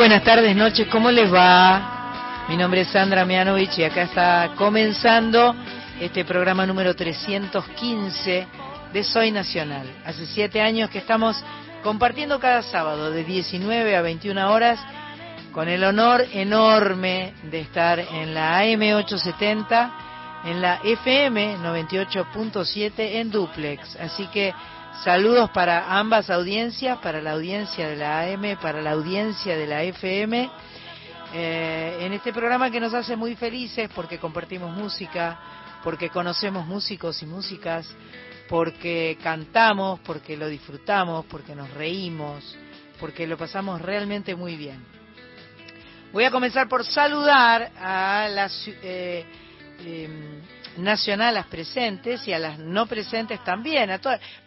Buenas tardes, noches, ¿cómo les va? Mi nombre es Sandra Mianovich y acá está comenzando este programa número 315 de Soy Nacional. Hace siete años que estamos compartiendo cada sábado de 19 a 21 horas con el honor enorme de estar en la AM 870, en la FM 98.7 en duplex. Así que saludos para ambas audiencias, para la audiencia de la AM, para la audiencia de la FM. Eh, en este programa que nos hace muy felices porque compartimos música, porque conocemos músicos y músicas, porque cantamos, porque lo disfrutamos, porque nos reímos, porque lo pasamos realmente muy bien. Voy a comenzar por saludar a las eh, em, nacionales presentes y a las no presentes también.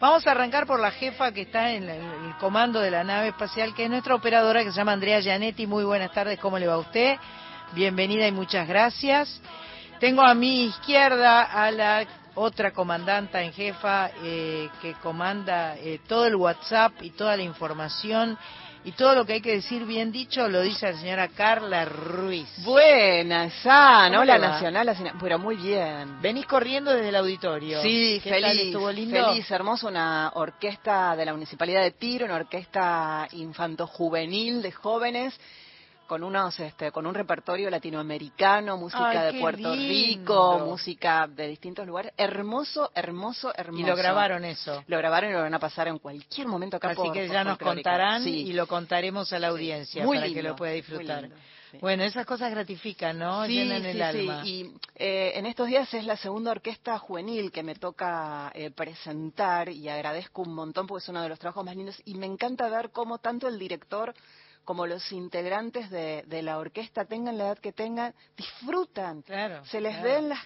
Vamos a arrancar por la jefa que está en, el comando de la nave espacial, que es nuestra operadora, que se llama Andrea Gianetti. Muy buenas tardes, ¿cómo le va a usted? Bienvenida y muchas gracias. Tengo a mi izquierda a la otra comandanta en jefa eh, que comanda eh, todo el WhatsApp y toda la información y todo lo que hay que decir bien dicho lo dice la señora Carla Ruiz. Buena, San, hola Nacional, pero muy bien. Venís corriendo desde el auditorio. Sí, feliz, estuvo lindo? feliz, hermoso, una orquesta de la Municipalidad de Tiro, una orquesta infanto-juvenil de jóvenes con unos este, con un repertorio latinoamericano, música de Puerto Rico, música de distintos lugares, hermoso, hermoso, hermoso. Y lo grabaron eso. Lo grabaron y lo van a pasar en cualquier momento acá Así que ya nos contarán y lo contaremos a la audiencia para que lo pueda disfrutar. Bueno, esas cosas gratifican, ¿no? Llenan el alma. Sí. Y eh, en estos días es la segunda orquesta juvenil que me toca eh, presentar y agradezco un montón porque es uno de los trabajos más lindos y me encanta ver cómo tanto el director como los integrantes de, la orquesta, tengan la edad que tengan, disfrutan. Claro, Se les ven las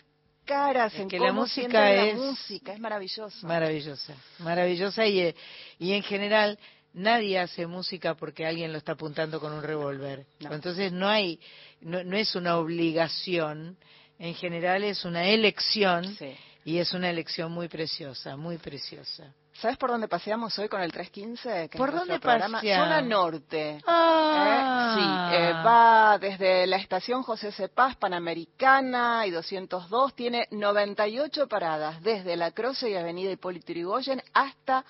caras en que la música es la música, es maravillosa. Maravillosa, maravillosa y, eh, y en general nadie hace música porque alguien lo está apuntando con un revólver. Entonces no hay, no, no, es una obligación, en general es una elección y es una elección muy preciosa, muy preciosa. ¿Sabes por dónde paseamos hoy con el 315? ¿Por dónde paseamos? Zona Norte. Ah. ¿Eh? Sí, eh, va desde la estación José Cepaz, Panamericana y 202, tiene 98 paradas, desde La Croce y Avenida Hipólito Yrigoyen hasta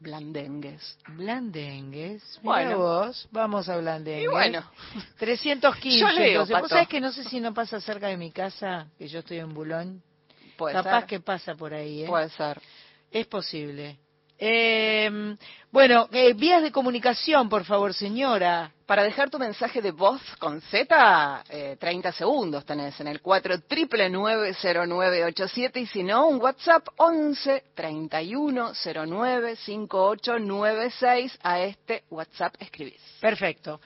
Blandengues. Blandengues, bueno, vos, vamos a Blandengues. Y bueno, 315. Yo leo, ¿Vos sabés que no sé si no pasa cerca de mi casa, que yo estoy en Bulón? Puede Capaz que pasa por ahí, ¿eh? Puede ser. Es posible. Eh, bueno, eh, vías de comunicación, por favor, señora. Para dejar tu mensaje de voz con Z, eh, 30 segundos tenés en el 4 0987 y si no, un WhatsApp 11 31 09 5896. A este WhatsApp escribís. Perfecto.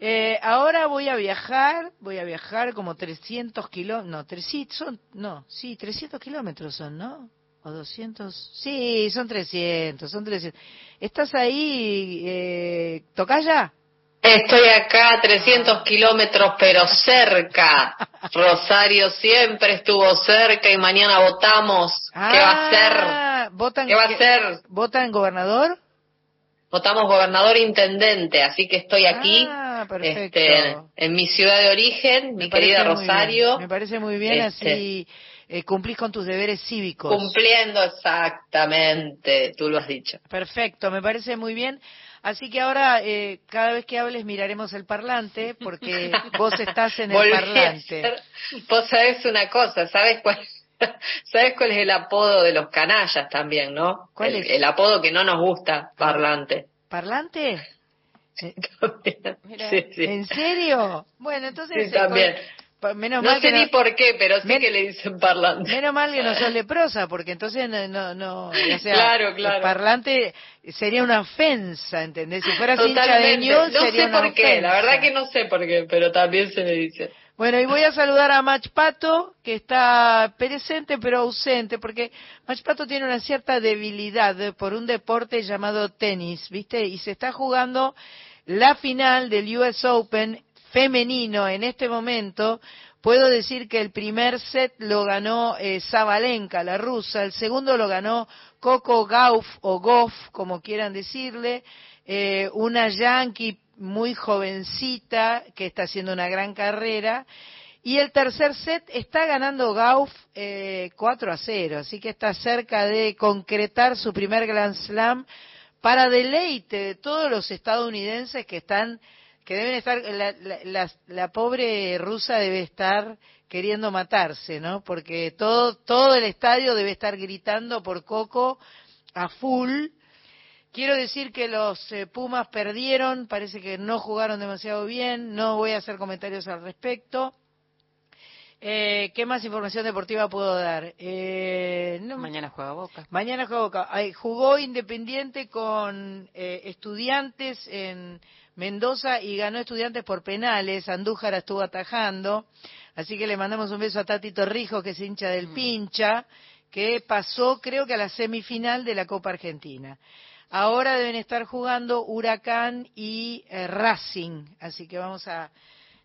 Eh, ahora voy a viajar, voy a viajar como 300 kilómetros, no, 300, son, no, sí, 300 kilómetros son, ¿no? ¿O 200? Sí, son 300, son 300. ¿Estás ahí, eh, Tocaya? Estoy acá a 300 kilómetros, pero cerca. Rosario siempre estuvo cerca y mañana votamos. ¿Qué va a ser? Ah, ¿Votan, ¿Qué va a ser? ¿Votan gobernador? Votamos gobernador intendente, así que estoy aquí. Ah, este, en mi ciudad de origen, mi querida Rosario. Me parece muy bien, este, así eh, cumplís con tus deberes cívicos. Cumpliendo exactamente, tú lo has dicho. Perfecto, me parece muy bien. Así que ahora, eh, cada vez que hables, miraremos el parlante, porque vos estás en el parlante. vos sabés una cosa, ¿sabes cuál, ¿sabes cuál es el apodo de los canallas también, no? ¿Cuál el, es? El apodo que no nos gusta, parlante. ¿Parlante? Sí, sí. ¿En serio? Bueno, entonces... Sí, también. Menos no mal sé que ni por qué, pero sí que le dicen parlante. Menos mal que no sos leprosa, porque entonces no, no, o sea, claro, claro. parlante sería una ofensa, ¿entendés? Si fueras hincha de News, no sería sé por qué, la verdad que no sé por qué, pero también se me dice. Bueno, y voy a saludar a Mach Pato, que está presente pero ausente, porque Mach Pato tiene una cierta debilidad por un deporte llamado tenis, ¿viste? Y se está jugando la final del US Open femenino en este momento Puedo decir que el primer set lo ganó eh, Zabalenka, la rusa, el segundo lo ganó Coco Gauff o Goff, como quieran decirle, eh, una yankee muy jovencita que está haciendo una gran carrera. Y el tercer set está ganando Gauff eh, 4 a 0, así que está cerca de concretar su primer Grand Slam para deleite de todos los estadounidenses que están que deben estar, la, pobre rusa debe estar queriendo matarse, ¿no? Porque todo, todo el estadio debe estar gritando por Coco a full. Quiero decir que los eh, Pumas perdieron, parece que no jugaron demasiado bien, no voy a hacer comentarios al respecto. Eh, ¿Qué más información deportiva puedo dar? Eh, mañana juega Boca. Mañana juega Boca. jugó Independiente con estudiantes en Mendoza y ganó estudiantes por penales, Andújar estuvo atajando, así que le mandamos un beso a Tati Torrijos, que es hincha del mm. pincha, que pasó creo que a la semifinal de la Copa Argentina. Ahora deben estar jugando Huracán y eh, Racing, así que vamos a...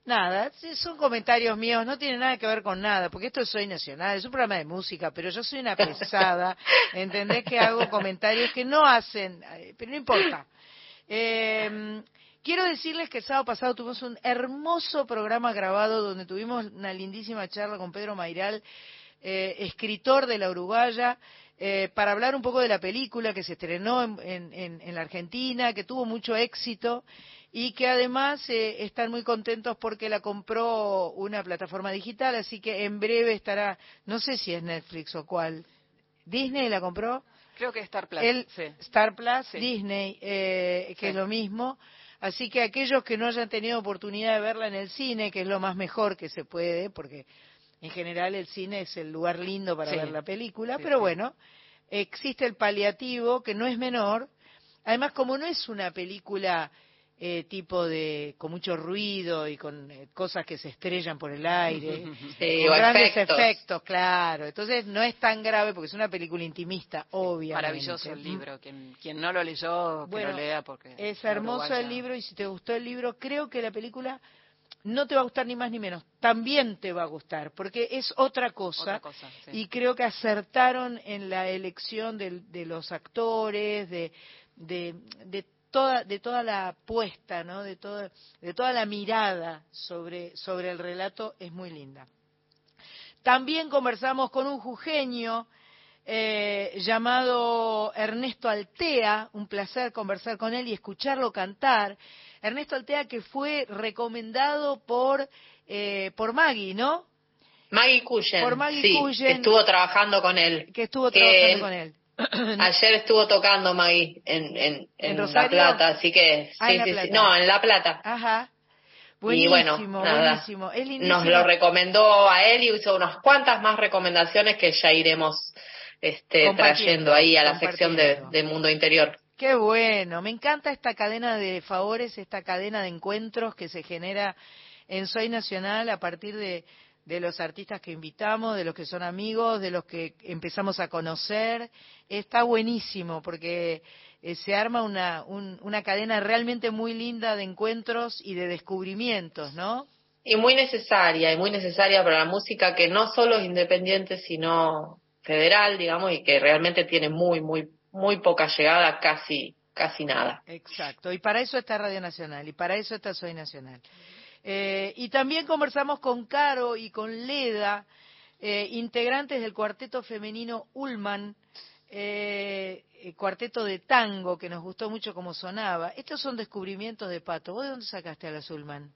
Nada, son comentarios míos, no tienen nada que ver con nada, porque esto es Soy Nacional, es un programa de música, pero yo soy una pesada, ¿entendés que hago comentarios que no hacen, pero no importa. Eh, Quiero decirles que el sábado pasado tuvimos un hermoso programa grabado donde tuvimos una lindísima charla con Pedro Mairal, eh, escritor de la Uruguaya, eh, para hablar un poco de la película que se estrenó en, la Argentina, que tuvo mucho éxito y que además eh, están muy contentos porque la compró una plataforma digital, así que en breve estará, no sé si es Netflix o cuál. ¿Disney la compró? Creo que Star Plus. Star Plus, Disney, que es lo mismo. Así que aquellos que no hayan tenido oportunidad de verla en el cine, que es lo más mejor que se puede, porque en general el cine es el lugar lindo para ver la película, pero bueno, existe el paliativo que no es menor. Además, como no es una película eh, tipo de con mucho ruido y con eh, cosas que se estrellan por el aire, con grandes efectos. claro. Entonces no es tan grave porque es una película intimista, obviamente. Maravilloso el libro, quien, quien no lo leyó, que lo lea porque es hermoso el libro y si te gustó el libro, creo que la película no te va a gustar ni más ni menos, también te va a gustar, porque es otra cosa, y creo que acertaron en la elección de, de los actores, de, de, de de toda la puesta, ¿no? de, de toda la mirada sobre, sobre el relato es muy linda. También conversamos con un jujeño eh, llamado Ernesto Altea, un placer conversar con él y escucharlo cantar. Ernesto Altea que fue recomendado por, eh, por Maggie, ¿no? Maggie Cullen. Por Maggie sí, estuvo trabajando con él. Que estuvo trabajando con él. Ayer estuvo tocando Maggie en, en, en, La Plata, así que ah, sí, sí, no, en La Plata. Ajá. Buenísimo, buenísimo. Nos lo recomendó a él y hizo unas cuantas más recomendaciones que ya iremos este, trayendo ahí a la sección de, de Mundo Interior. Qué bueno, me encanta esta cadena de favores, esta cadena de encuentros que se genera en Soy Nacional a partir de, de los artistas que invitamos, de los que son amigos, de los que empezamos a conocer. Está buenísimo porque eh, se arma una, una cadena realmente muy linda de encuentros y de descubrimientos, ¿no? Y muy necesaria, y muy necesaria para la música que no solo es independiente, sino federal, digamos, y que realmente tiene muy, muy, muy poca llegada, casi, casi nada. Exacto, y para eso está Radio Nacional, y para eso está Soy Nacional. Eh, y también conversamos con Caro y con Leda, eh, integrantes del cuarteto femenino Ullman, eh, cuarteto de tango que nos gustó mucho como sonaba. Estos son descubrimientos de Pato. ¿Vos de dónde sacaste a las Ullman?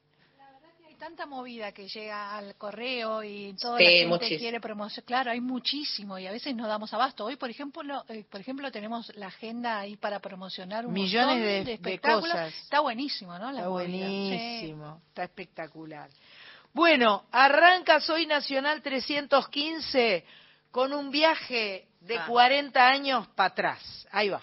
Tanta movida que llega al correo y toda la gente quiere promocionar. Claro, hay muchísimo y a veces no damos abasto. Hoy, por ejemplo, eh, por ejemplo tenemos la agenda ahí para promocionar un millones de, de, espectáculos. cosas. Está buenísimo, ¿no? está buenísimo, está espectacular. Bueno, arranca Soy Nacional 315 con un viaje de 40 ah. años para atrás. Ahí va.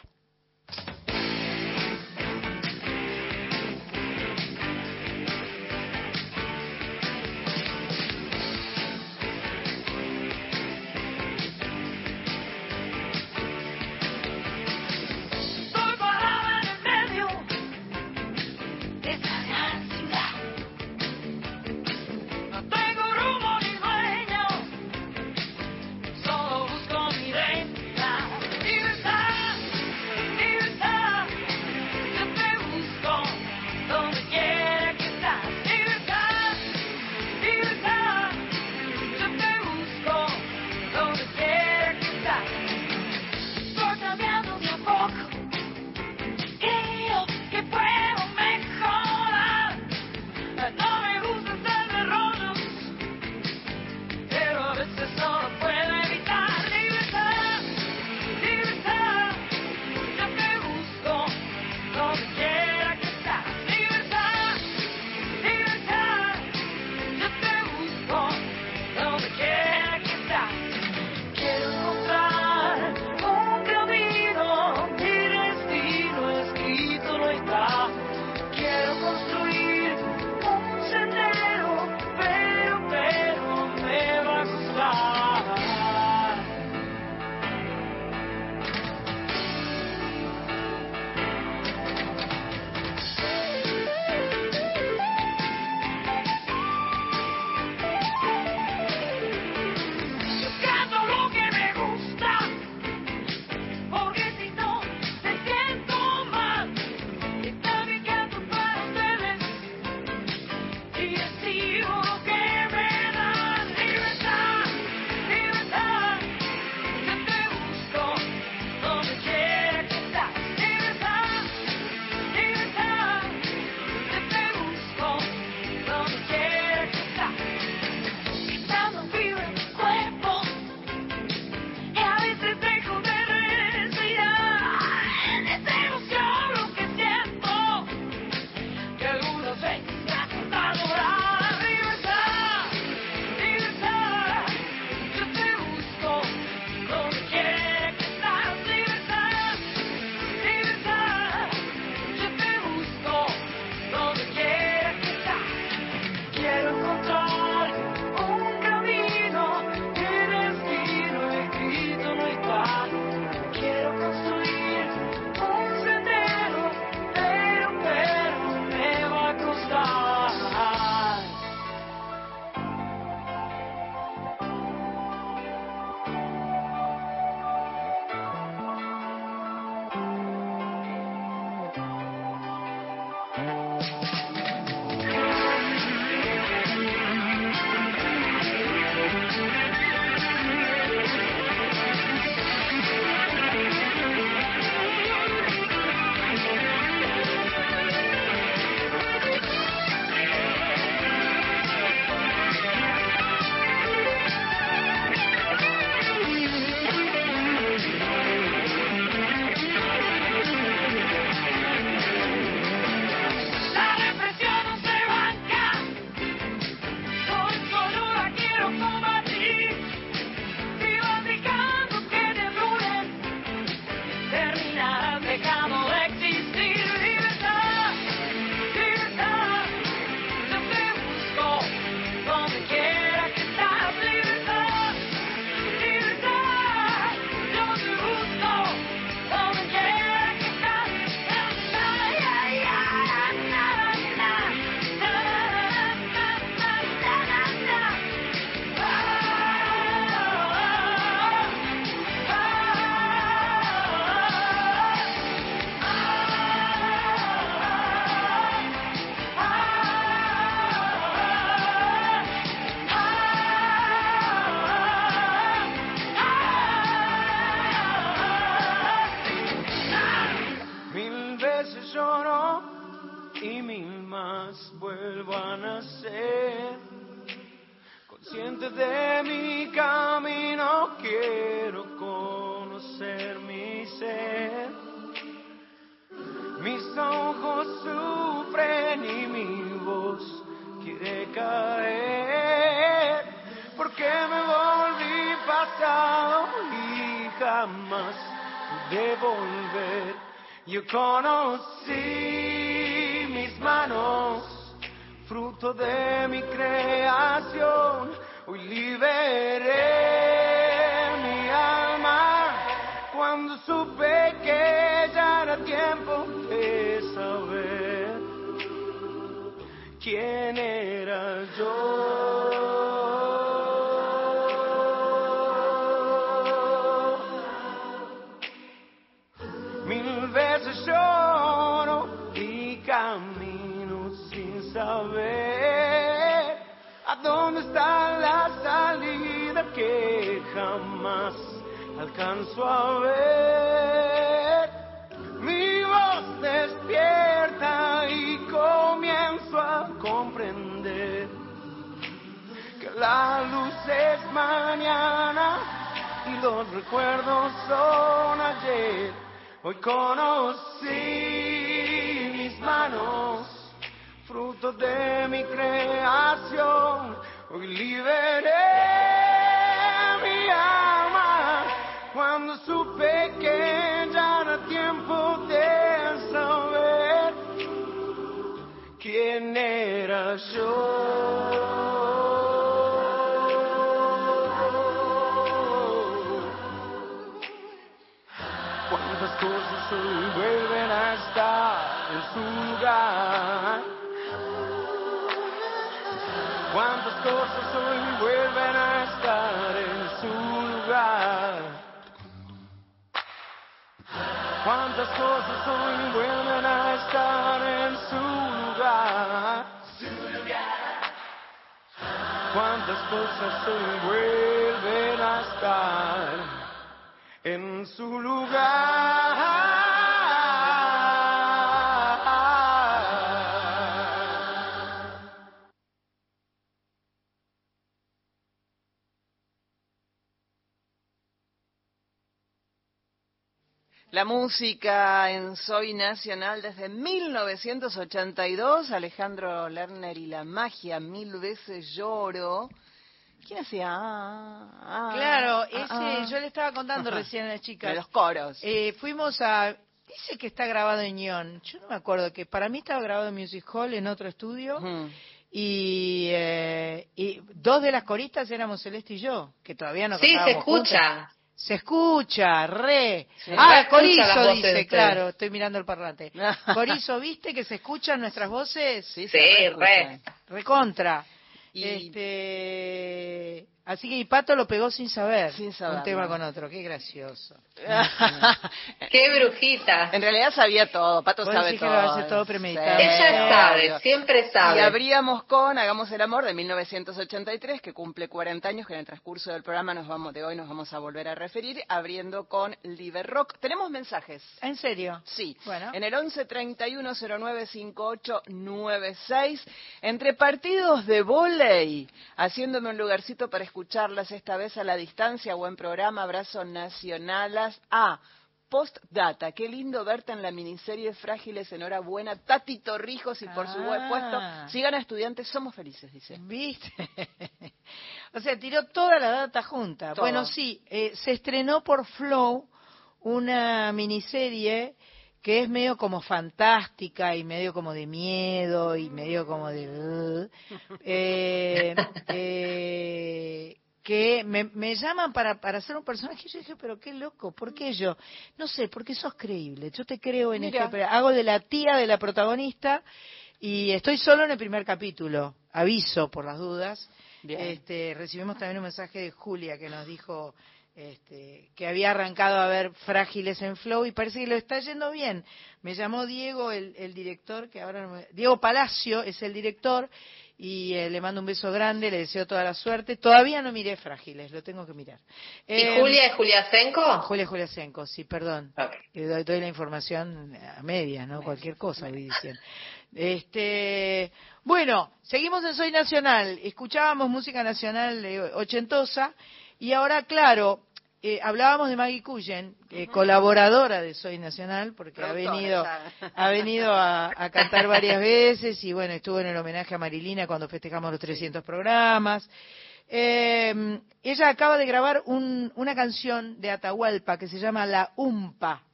Música en Soy Nacional desde 1982, Alejandro Lerner y la magia, mil veces lloro. ¿Quién hacía? Ah, ah, claro, ah, ese, yo le estaba contando recién a las chicas. De los coros. Eh, fuimos a. Dice que está grabado en Ion. Yo no me acuerdo que para mí estaba grabado en Music Hall en otro estudio. Y, eh, y, dos de las coristas éramos Celeste y yo, que todavía no Sí, se escucha. Se escucha, re. Ah, Corizo dice, claro, estoy mirando el parlante. Corizo, ¿viste que se escuchan nuestras voces? Sí, sí re. Recontra. Este, así que Pato lo pegó sin saber, sin saber un tema con otro, qué gracioso. qué brujita. En realidad sabía todo, Pato sabe todo. Que lo hace todo premeditado. Ella sabe, siempre sabe. Y abríamos con Hagamos el amor de 1983, que cumple 40 años, que en el transcurso del programa nos vamos de hoy nos vamos a volver a referir, abriendo con Liber Rock. Tenemos mensajes. ¿En serio? Sí. Bueno. En el 11 31 09 entre partidos de bola haciéndome un lugarcito para escucharlas esta vez a la distancia. Buen programa, abrazo nacionalas. Ah, Postdata, qué lindo verte en la miniserie Frágiles, enhorabuena. Tati Torrijos y por su buen puesto. Ah. Sigan a estudiantes, somos felices, dice. ¿Viste? o sea, tiró toda la data junta. Bueno, sí, eh, se estrenó por Flow una miniserie que es medio como fantástica y medio como de miedo y medio como de... Eh, eh, que me, llaman para, para hacer un personaje y yo dije, pero qué loco, ¿por qué yo? No sé, porque sos creíble, yo te creo en este... Hago de la tía de la protagonista y estoy solo en el primer capítulo, aviso por las dudas. Este, recibimos también un mensaje de Julia que nos dijo este, que había arrancado a ver Frágiles en Flow y parece que lo está yendo bien. Me llamó Diego, el, director, que ahora Diego Palacio es el director y eh, le mando un beso grande, le deseo toda la suerte. Todavía no miré Frágiles, lo tengo que mirar. ¿Y eh, Julia es Julia Senko? Julia Julia Senko, sí, perdón. Doy, doy, la información a media, ¿no? Cualquier cosa voy diciendo. Este, bueno, seguimos en Soy Nacional. Escuchábamos música nacional ochentosa y ahora, claro, eh, hablábamos de Maggie Cullen, eh, colaboradora de Soy Nacional, porque ha venido, ha venido a, cantar varias veces y bueno, estuvo en el homenaje a Marilina cuando festejamos los 300 programas. Eh, ella acaba de grabar una canción de Atahualpa que se llama La Umpa.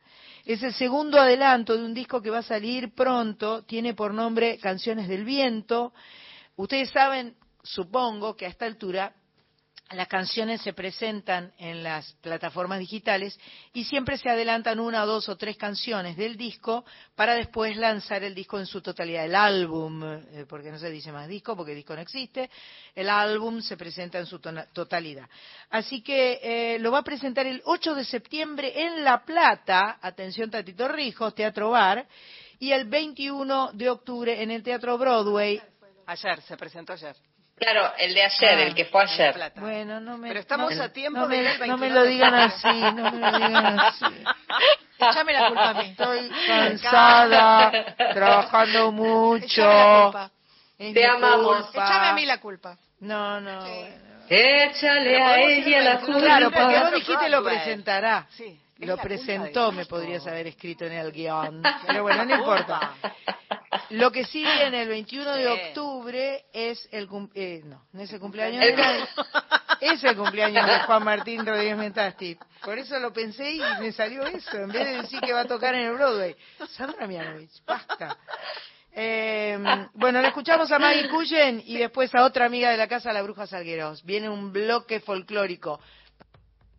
Es el segundo adelanto de un disco que va a salir pronto, tiene por nombre Canciones del Viento. Ustedes saben, supongo, que a esta altura las canciones se presentan en las plataformas digitales y siempre se adelantan una, dos o tres canciones del disco para después lanzar el disco en su totalidad, el álbum, eh, porque no se dice más disco, porque disco no existe, el álbum se presenta en su totalidad. Así que eh, lo va a presentar el 8 de septiembre en La Plata, atención Tatito Rijos, Teatro Bar, y el 21 de octubre en el Teatro Broadway. Ayer, se presentó ayer. Claro, el de ayer, el que fue ayer. Bueno, no me. Pero estamos a tiempo no me, No me lo digan así, no me lo digan así. Échame la culpa a mí. Estoy cansada, trabajando mucho. Te amamos. Échame a mí la culpa. No, no. Échale a ella la culpa. Claro, porque vos dijiste lo presentará. Sí. Lo presentó, me podrías haber escrito en el guion. Pero bueno, no importa. Lo que sí viene el 21 de octubre es el eh, no, no es el cumpleaños de es el cumpleaños de Juan Martín Rodríguez Mentasti. Por eso lo pensé y me salió eso, en vez de decir que va a tocar en el Broadway. Sandra Mianovich, basta. Eh, bueno, le escuchamos a Maggie Cullen y después a otra amiga de la casa, la Bruja Salgueros. Viene un bloque folclórico.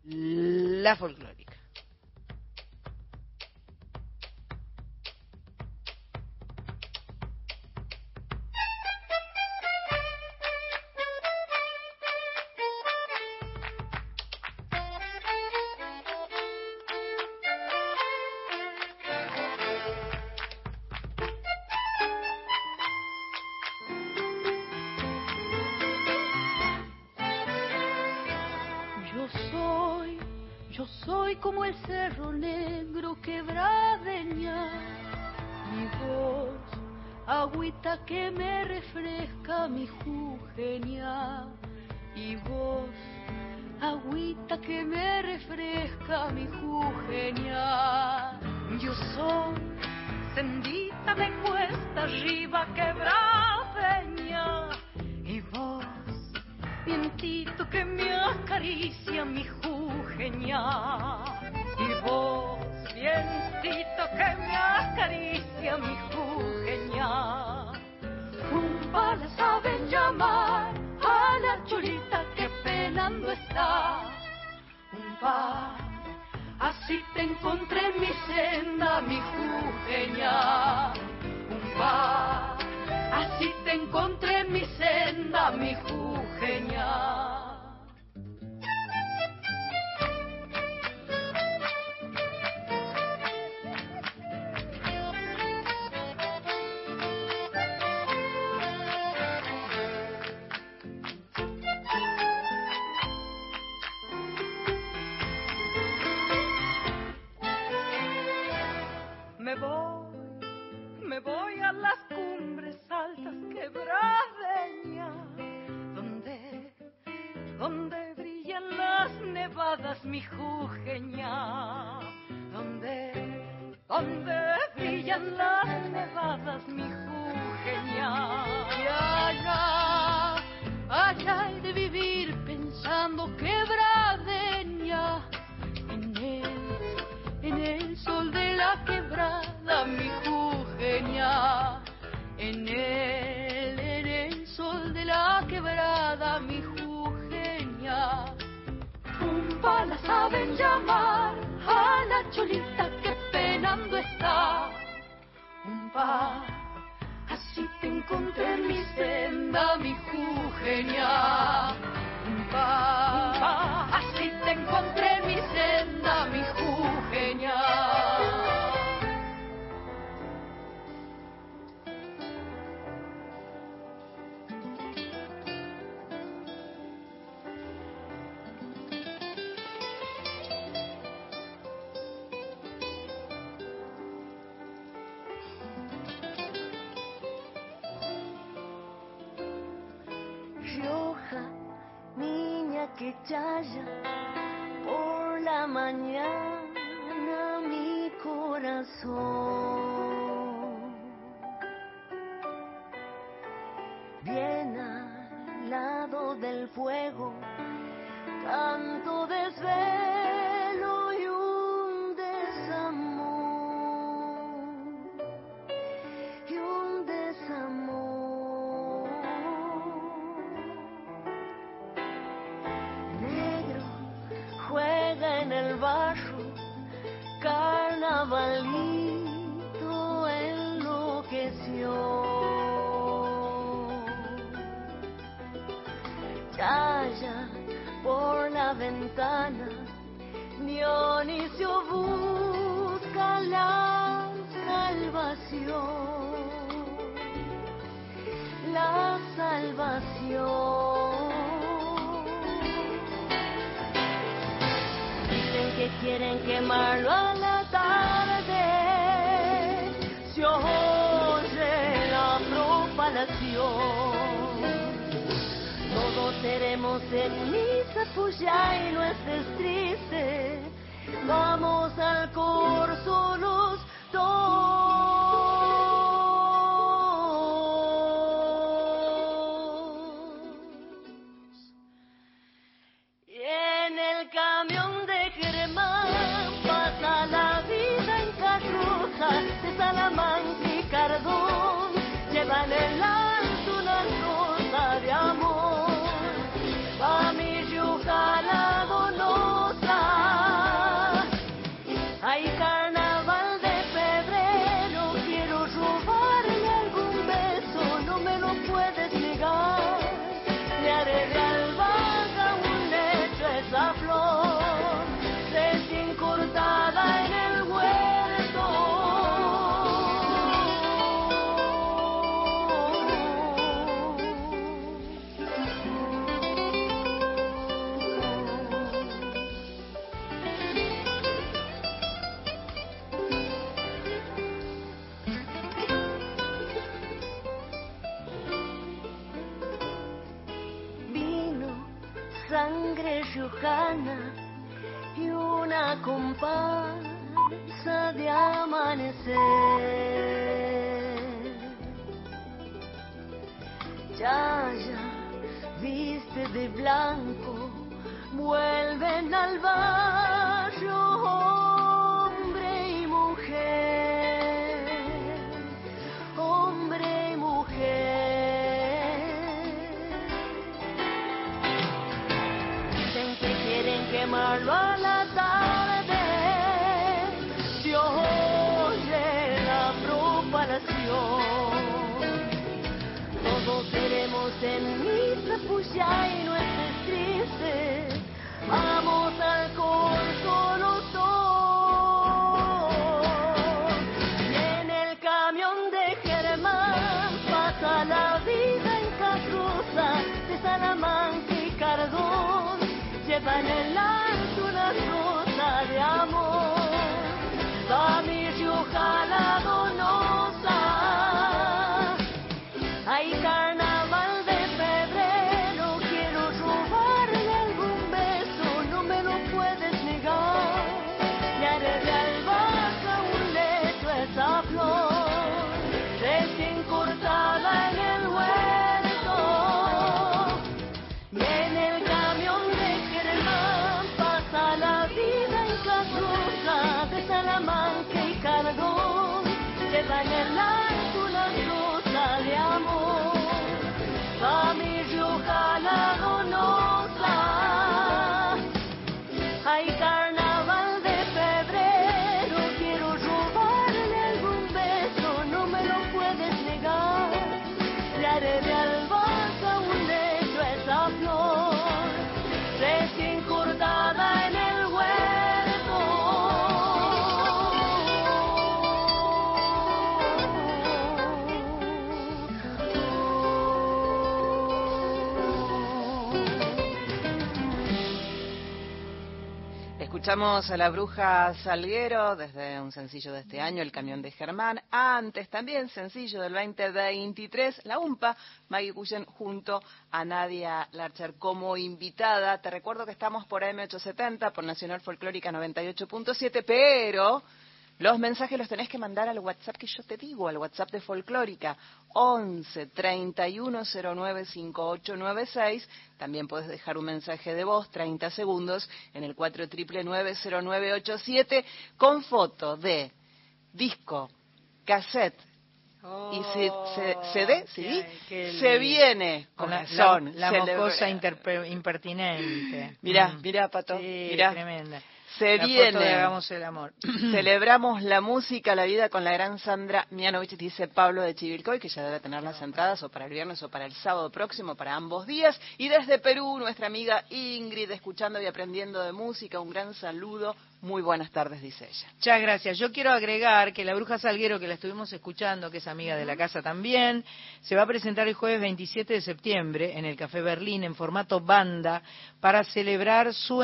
La folclórica. que calla por la mañana mi corazón. Bien al lado del fuego, tanto desvelo. quieren quemarlo a la tarde. Se oye la profanación. Todos seremos ceniza cuya pues y no estés triste. Vamos al corso. lang. llevan en la. Escuchamos a la bruja Salguero desde un sencillo de este año, El Camión de Germán. Antes también, sencillo del 2023, La UMPA, Maggie Cullen junto a Nadia Larcher como invitada. Te recuerdo que estamos por AM870, por Nacional Folclórica 98.7, pero los mensajes los tenés que mandar al WhatsApp que yo te digo, al WhatsApp de Folclórica, 11 3109 5896. También puedes dejar un mensaje de voz, 30 segundos, en el 49990987, con foto de disco, cassette, y se, se, CD, ¿sí? se viene con la, la, mocosa impertinente. Mira, mm. mira, Pato, sí. Tremenda. Se viene. Hagamos el amor. Celebramos la música, la vida con la gran Sandra Mianovich, dice Pablo de Chivilcoy, que ya debe tener las entradas o para el viernes o para el sábado próximo, para ambos días. Y desde Perú, nuestra amiga Ingrid, escuchando y aprendiendo de música, un gran saludo. Muy buenas tardes, dice ella. Muchas gracias. Yo quiero agregar que la Bruja Salguero, que la estuvimos escuchando, que es amiga de la casa también, se va a presentar el jueves 27 de septiembre en el Café Berlín en formato banda para celebrar su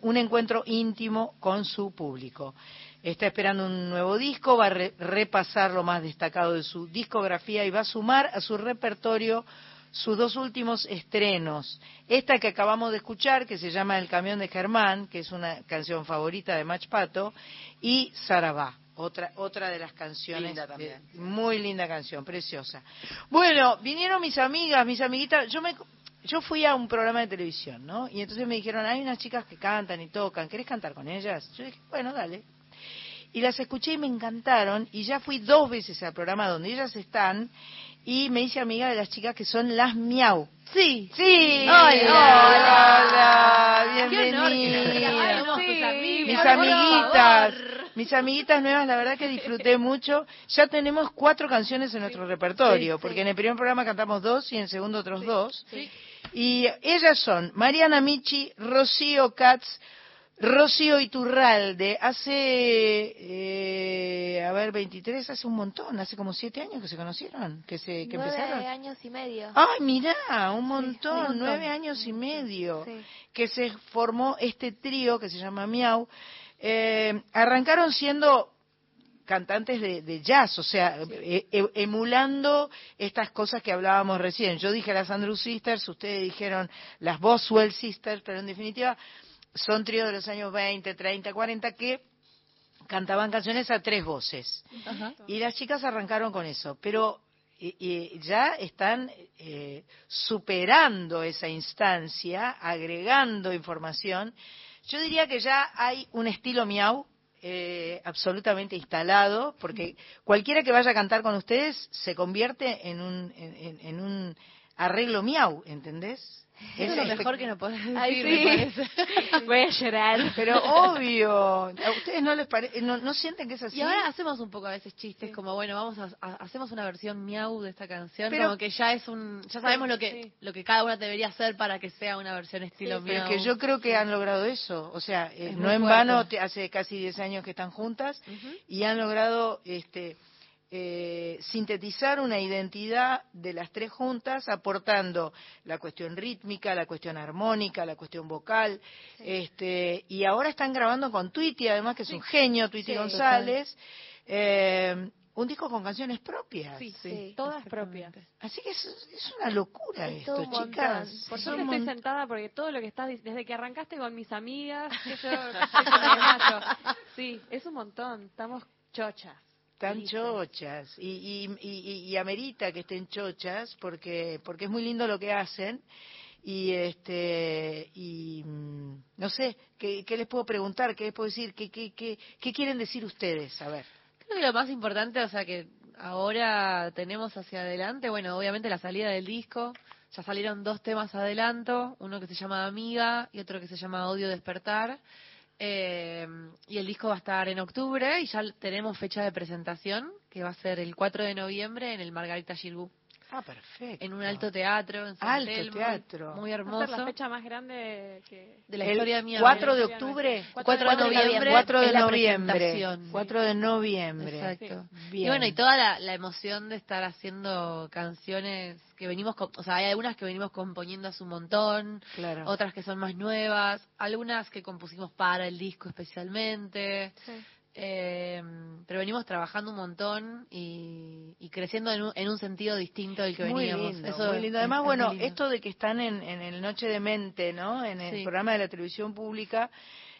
un encuentro íntimo con su público. Está esperando un nuevo disco, va a repasar lo más destacado de su discografía y va a sumar a su repertorio sus dos últimos estrenos. Esta que acabamos de escuchar, que se llama El camión de Germán, que es una canción favorita de Mach Pato, y Sarabá, otra, otra de las canciones. muy linda canción, preciosa. Bueno, vinieron mis amigas, mis amiguitas, yo me... Yo fui a un programa de televisión, ¿no? Y entonces me dijeron, hay unas chicas que cantan y tocan, ¿querés cantar con ellas? Yo dije, bueno, dale. Y las escuché y me encantaron, y ya fui dos veces al programa donde ellas están, y me hice amiga de las chicas que son las Miau. Sí. Sí. Hola. Hola. Bienvenida. Mis amiguitas. Mis amiguitas nuevas, la verdad que disfruté mucho. Ya tenemos cuatro canciones en nuestro repertorio, porque en el primer programa cantamos dos y en el segundo otros dos. Y ellas son Mariana Michi, Rocío Katz, Rocío Iturralde, hace, eh, a ver, 23, hace un montón, hace como siete años que se conocieron, que se que nueve empezaron. años y medio. Ay, mirá, un montón, nueve años y medio, que se formó este trío que se llama Miau. Eh, arrancaron siendo cantantes de, jazz, o sea, e, e, emulando estas cosas que hablábamos recién. Yo dije las Andrew Sisters, ustedes dijeron las Boswell Sisters, pero en definitiva son tríos de los años 20, 30, 40 que cantaban canciones a tres voces. Y las chicas arrancaron con eso, pero y, ya están eh, superando esa instancia, agregando información. Yo diría que ya hay un estilo miau eh, absolutamente instalado, porque cualquiera que vaya a cantar con ustedes se convierte en un, en un arreglo miau, ¿entendés? Es, lo mejor que no podés decir, Voy a llorar. Pero obvio, ¿a ustedes no les parece, no, sienten que es así? Y ahora hacemos un poco a veces chistes, como bueno, vamos a, hacemos una versión miau de esta canción, pero, como que ya es un, ya sabemos lo que lo que cada una debería hacer para que sea una versión estilo sí, miau. Pero que yo creo que han logrado eso, o sea, eh, no en vano, hace casi 10 años que están juntas y han logrado este eh, sintetizar una identidad de las tres juntas, aportando la cuestión rítmica, la cuestión armónica, la cuestión vocal, este, y ahora están grabando con Twitty, además que es un genio, Twitty González, eh, un disco con canciones propias. Sí, todas propias. Así que es, una locura esto, chicas. Por suerte estoy sentada porque todo lo que estás, desde que arrancaste con mis amigas, sí, es un montón, estamos chochas. Están chochas. Y, y, y, amerita que estén chochas porque porque es muy lindo lo que hacen. Y este y mm, no sé qué, les puedo preguntar qué les puedo decir qué, qué, qué, qué quieren decir ustedes a ver. Creo que lo más importante o sea que ahora tenemos hacia adelante bueno obviamente la salida del disco. Ya salieron dos temas adelanto uno que se llama Amiga y otro que se llama Odio Despertar eh, y el disco va a estar en octubre y ya tenemos fecha de presentación, que va a ser el 4 de noviembre en el Margarita Gilbú. Ah, perfecto. En un alto teatro, en San Alto teatro. Muy hermoso. la fecha más grande de la historia mía. 4 de octubre. 4 de noviembre. 4 de noviembre. 4 de noviembre. Exacto. Y bueno, y toda la, la, emoción de estar haciendo canciones que venimos, o sea, hay algunas que venimos componiendo hace un montón, claro. otras que son más nuevas, algunas que compusimos para el disco especialmente. Sí. Eh, pero venimos trabajando un montón y, creciendo en un, sentido distinto del que muy veníamos. Lindo, Eso muy lindo. Además, bueno, esto de que están en, el Noche de Mente, ¿no? En el programa de la televisión pública,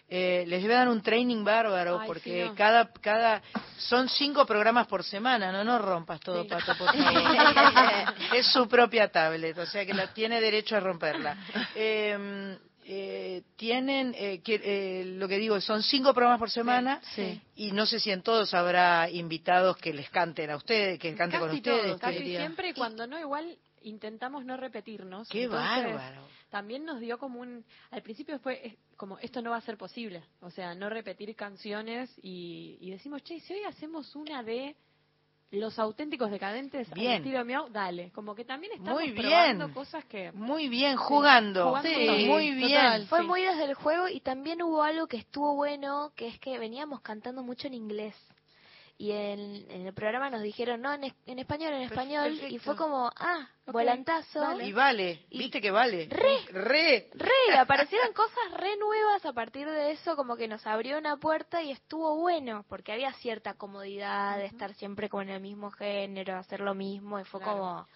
eh, les debe dar un training bárbaro porque cada cada son cinco programas por semana, no no rompas todo pato por es su propia tablet, o sea que la tiene derecho a romperla. Eh, eh, tienen, eh, eh, lo que digo, son cinco programas por semana y no sé si en todos habrá invitados que les canten a ustedes, que canten con ustedes. casi siempre y cuando no, igual intentamos no repetirnos. ¡Qué bárbaro! También nos dio como un... Al principio fue como, esto no va a ser posible. O sea, no repetir canciones y, y decimos, che, si hoy hacemos una de los auténticos decadentes bien. al estilo miau, dale. Como que también estamos muy probando cosas que... Muy bien, jugando. Sí, muy bien. Fue muy desde el juego y también hubo algo que estuvo bueno, que es que veníamos cantando mucho en inglés y en, el programa nos dijeron, no, en, español, en español, y fue como, ah, volantazo. Y vale, viste que vale. Re, re, re, aparecieron cosas re nuevas a partir de eso, como que nos abrió una puerta y estuvo bueno, porque había cierta comodidad de estar siempre con el mismo género, hacer lo mismo, y fue como...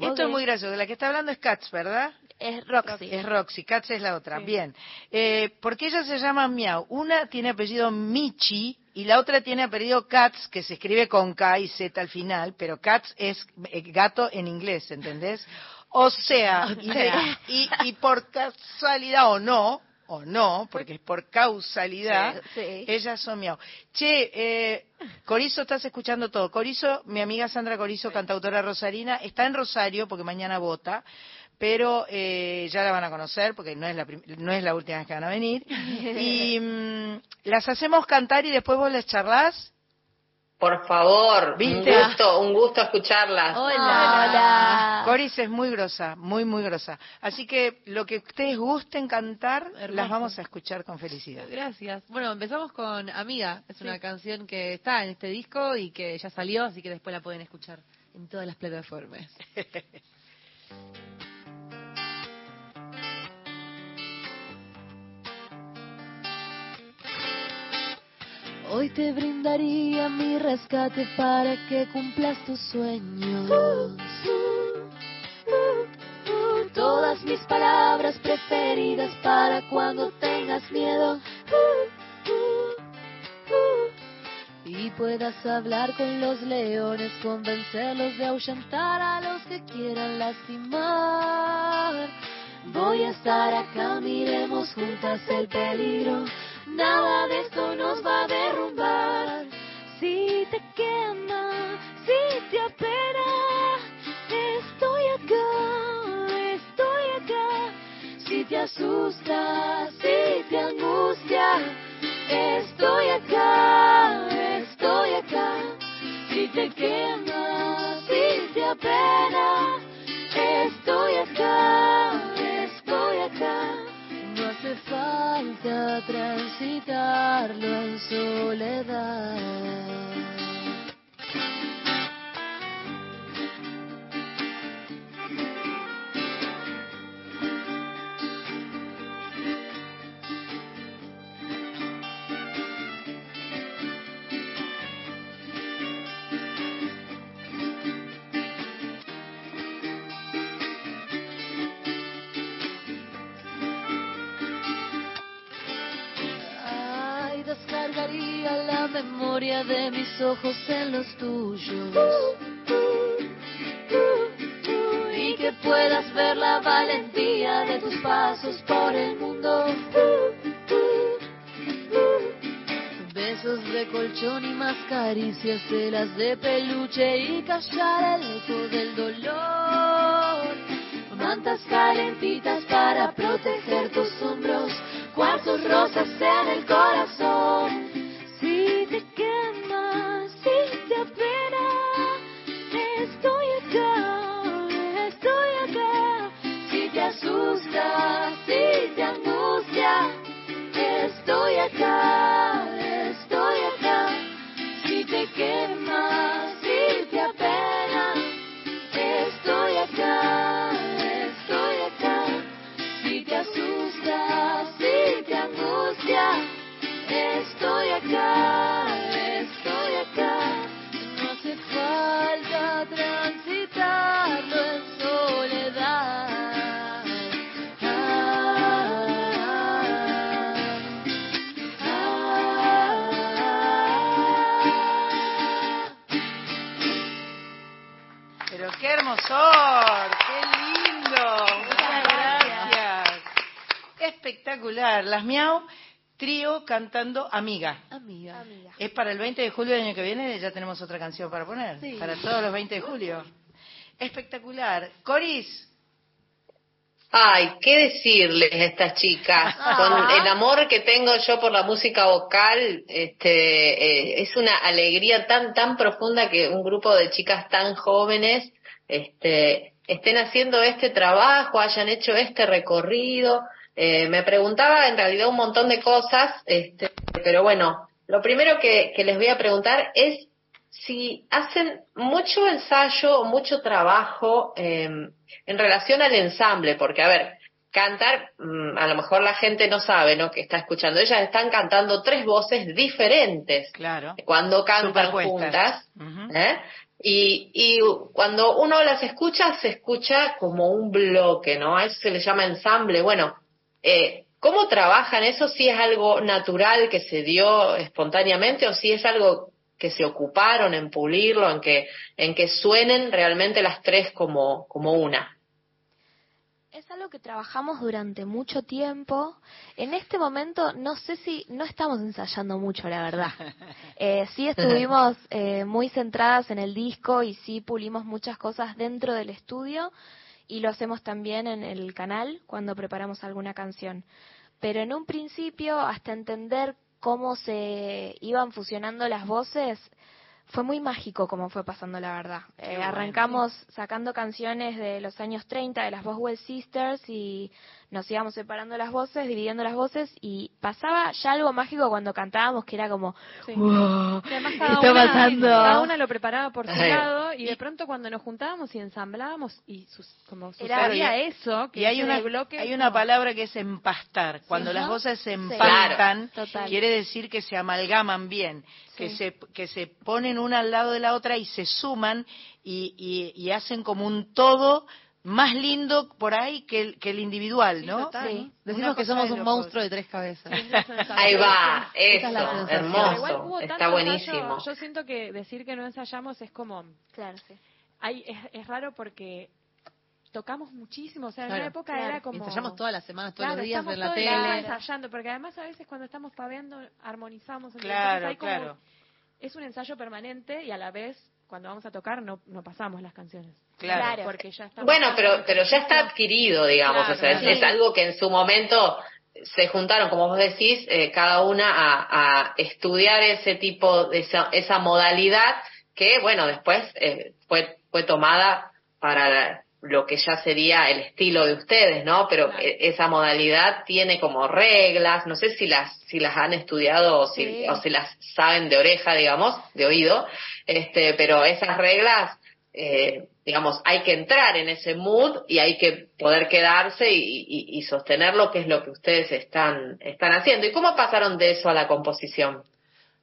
Esto es muy gracioso. La que está hablando es Katz, ¿verdad? Es Roxy. Es Roxy. Katz es la otra. Bien. Eh, ¿Por qué ellas se llaman Miau? Una tiene apellido Michi y la otra tiene apellido Katz, que se escribe con K y Z al final, pero Katz es eh, gato en inglés, ¿entendés? O sea, y, y por casualidad o no, o no, porque es por causalidad, ellas son miau. Che, eh, Corizo, estás escuchando todo. Corizo, mi amiga Sandra Corizo, cantautora rosarina, está en Rosario porque mañana vota, pero eh, ya la van a conocer porque no es la, no es la última vez que van a venir. Y mm, las hacemos cantar y después vos les charlas. Por favor, un gusto, un gusto escucharlas. Hola. Coris es muy grosa, muy, muy grosa. Así que lo que ustedes gusten cantar, las vamos a escuchar con felicidad. Gracias. Bueno, empezamos con Amiga. Es una canción que está en este disco y que ya salió, así que después la pueden escuchar en todas las plataformas. Hoy te brindaría mi rescate para que cumplas tus sueños. Todas mis palabras preferidas para cuando tengas miedo. Y puedas hablar con los leones, convencerlos de ahuyentar a los que quieran lastimar. Voy a estar acá, miremos juntas el peligro nada de esto nos va a derrumbar. Si te quema, si te apena, estoy acá, estoy acá. Si te asusta, si te angustia, estoy acá, estoy acá. Si te quema, si te apena, estoy acá, falta transitarlo en soledad. La memoria de mis ojos en los tuyos. Y que puedas ver la valentía de tus pasos por el mundo. Besos de colchón y más caricias, celas de peluche y callar el eco del dolor. Mantas calentitas para proteger tus hombros cuartos rosas en el corazón. God. ¡Qué lindo! Muchas gracias. Espectacular. Las Miau trío cantando Amiga. Amiga. Es para el 20 de julio del año que viene, ya tenemos otra canción para poner. Para todos los 20 de julio. Espectacular. Coris. Ay, ¿qué decirles a estas chicas? Ah. Con el amor que tengo yo por la música vocal, este, eh, es una alegría tan, tan profunda que un grupo de chicas tan jóvenes, este, estén haciendo este trabajo, hayan hecho este recorrido. Eh, me preguntaba en realidad un montón de cosas, este, pero bueno, lo primero que, les voy a preguntar es si hacen mucho ensayo, mucho trabajo em, en relación al ensamble, porque a ver, cantar, mm, a lo mejor la gente no sabe, ¿no? Que está escuchando. Ellas están cantando tres voces diferentes. Claro. Cuando cantan juntas. ¿eh? Y, y cuando uno las escucha, se escucha como un bloque, ¿no? A eso se le llama ensamble. Bueno, eh, ¿Cómo trabajan eso? Si es algo natural que se dio espontáneamente o si es algo que se ocuparon en pulirlo, en que, en que suenen realmente las tres como, como una. Es algo que trabajamos durante mucho tiempo. En este momento no sé si no estamos ensayando mucho, la verdad. Eh, sí estuvimos eh, muy centradas en el disco y sí pulimos muchas cosas dentro del estudio, y lo hacemos también en el canal cuando preparamos alguna canción. Pero en un principio, hasta entender cómo se iban fusionando las voces, fue muy mágico como fue pasando la verdad. Eh, arrancamos sacando canciones de los años 30 de las Boswell Sisters y nos íbamos separando las voces, dividiendo las voces y pasaba ya algo mágico cuando cantábamos que era como, wow, cada una, pasando? Cada una lo preparaba por su lado y de pronto cuando nos juntábamos y ensamblábamos y sus, como sucedía eso, que y hay una, bloque, hay una palabra que es empastar. Cuando las voces se empastan, quiere decir que se amalgaman bien, que se que se ponen una al lado de la otra y se suman y, y hacen como un todo más lindo por ahí que el, que el individual, ¿no? sí. Decimos que somos un monstruo de tres cabezas. ahí va, eso, hermoso, está buenísimo. yo siento que decir que no ensayamos es como... Claro, sí. Hay, es, raro porque tocamos muchísimo, o sea, en una época era como... Ensayamos todas las semanas, todos los días en la tele. ensayando, porque además a veces cuando estamos paveando armonizamos. Claro, claro. Es un ensayo permanente y a la vez cuando vamos a tocar no, no pasamos las canciones. Claro, porque ya está bueno, pero pero ya está adquirido, digamos, o sea, es, algo que en su momento se juntaron, como vos decís, eh, cada una a, estudiar ese tipo de esa, esa modalidad que, bueno, después eh, fue fue tomada para lo que ya sería el estilo de ustedes, ¿no? Pero e, esa modalidad tiene como reglas, no sé si las si las han estudiado o si, o si las saben de oreja, digamos, de oído, este, pero esas reglas eh, digamos, hay que entrar en ese mood y hay que poder quedarse y, sostener lo que es lo que ustedes están, están haciendo. ¿Y cómo pasaron de eso a la composición?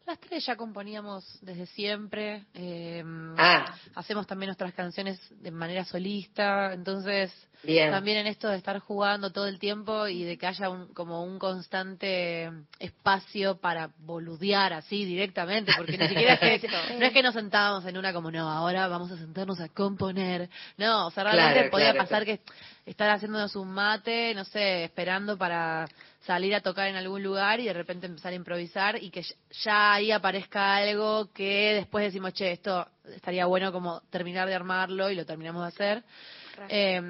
Las tres ya componíamos desde siempre. Eh, ah. Hacemos también nuestras canciones de manera solista. Entonces, también en esto de estar jugando todo el tiempo y de que haya un, como un constante espacio para boludear así directamente. Porque ni siquiera es que, no es que nos sentábamos en una como, no, ahora vamos a sentarnos a componer. No, o sea, realmente podía pasar que estar haciéndonos un mate, no sé, esperando para salir a tocar en algún lugar y de repente empezar a improvisar y que ya ahí aparezca algo que después decimos, che, esto estaría bueno como terminar de armarlo y lo terminamos de hacer. Eh,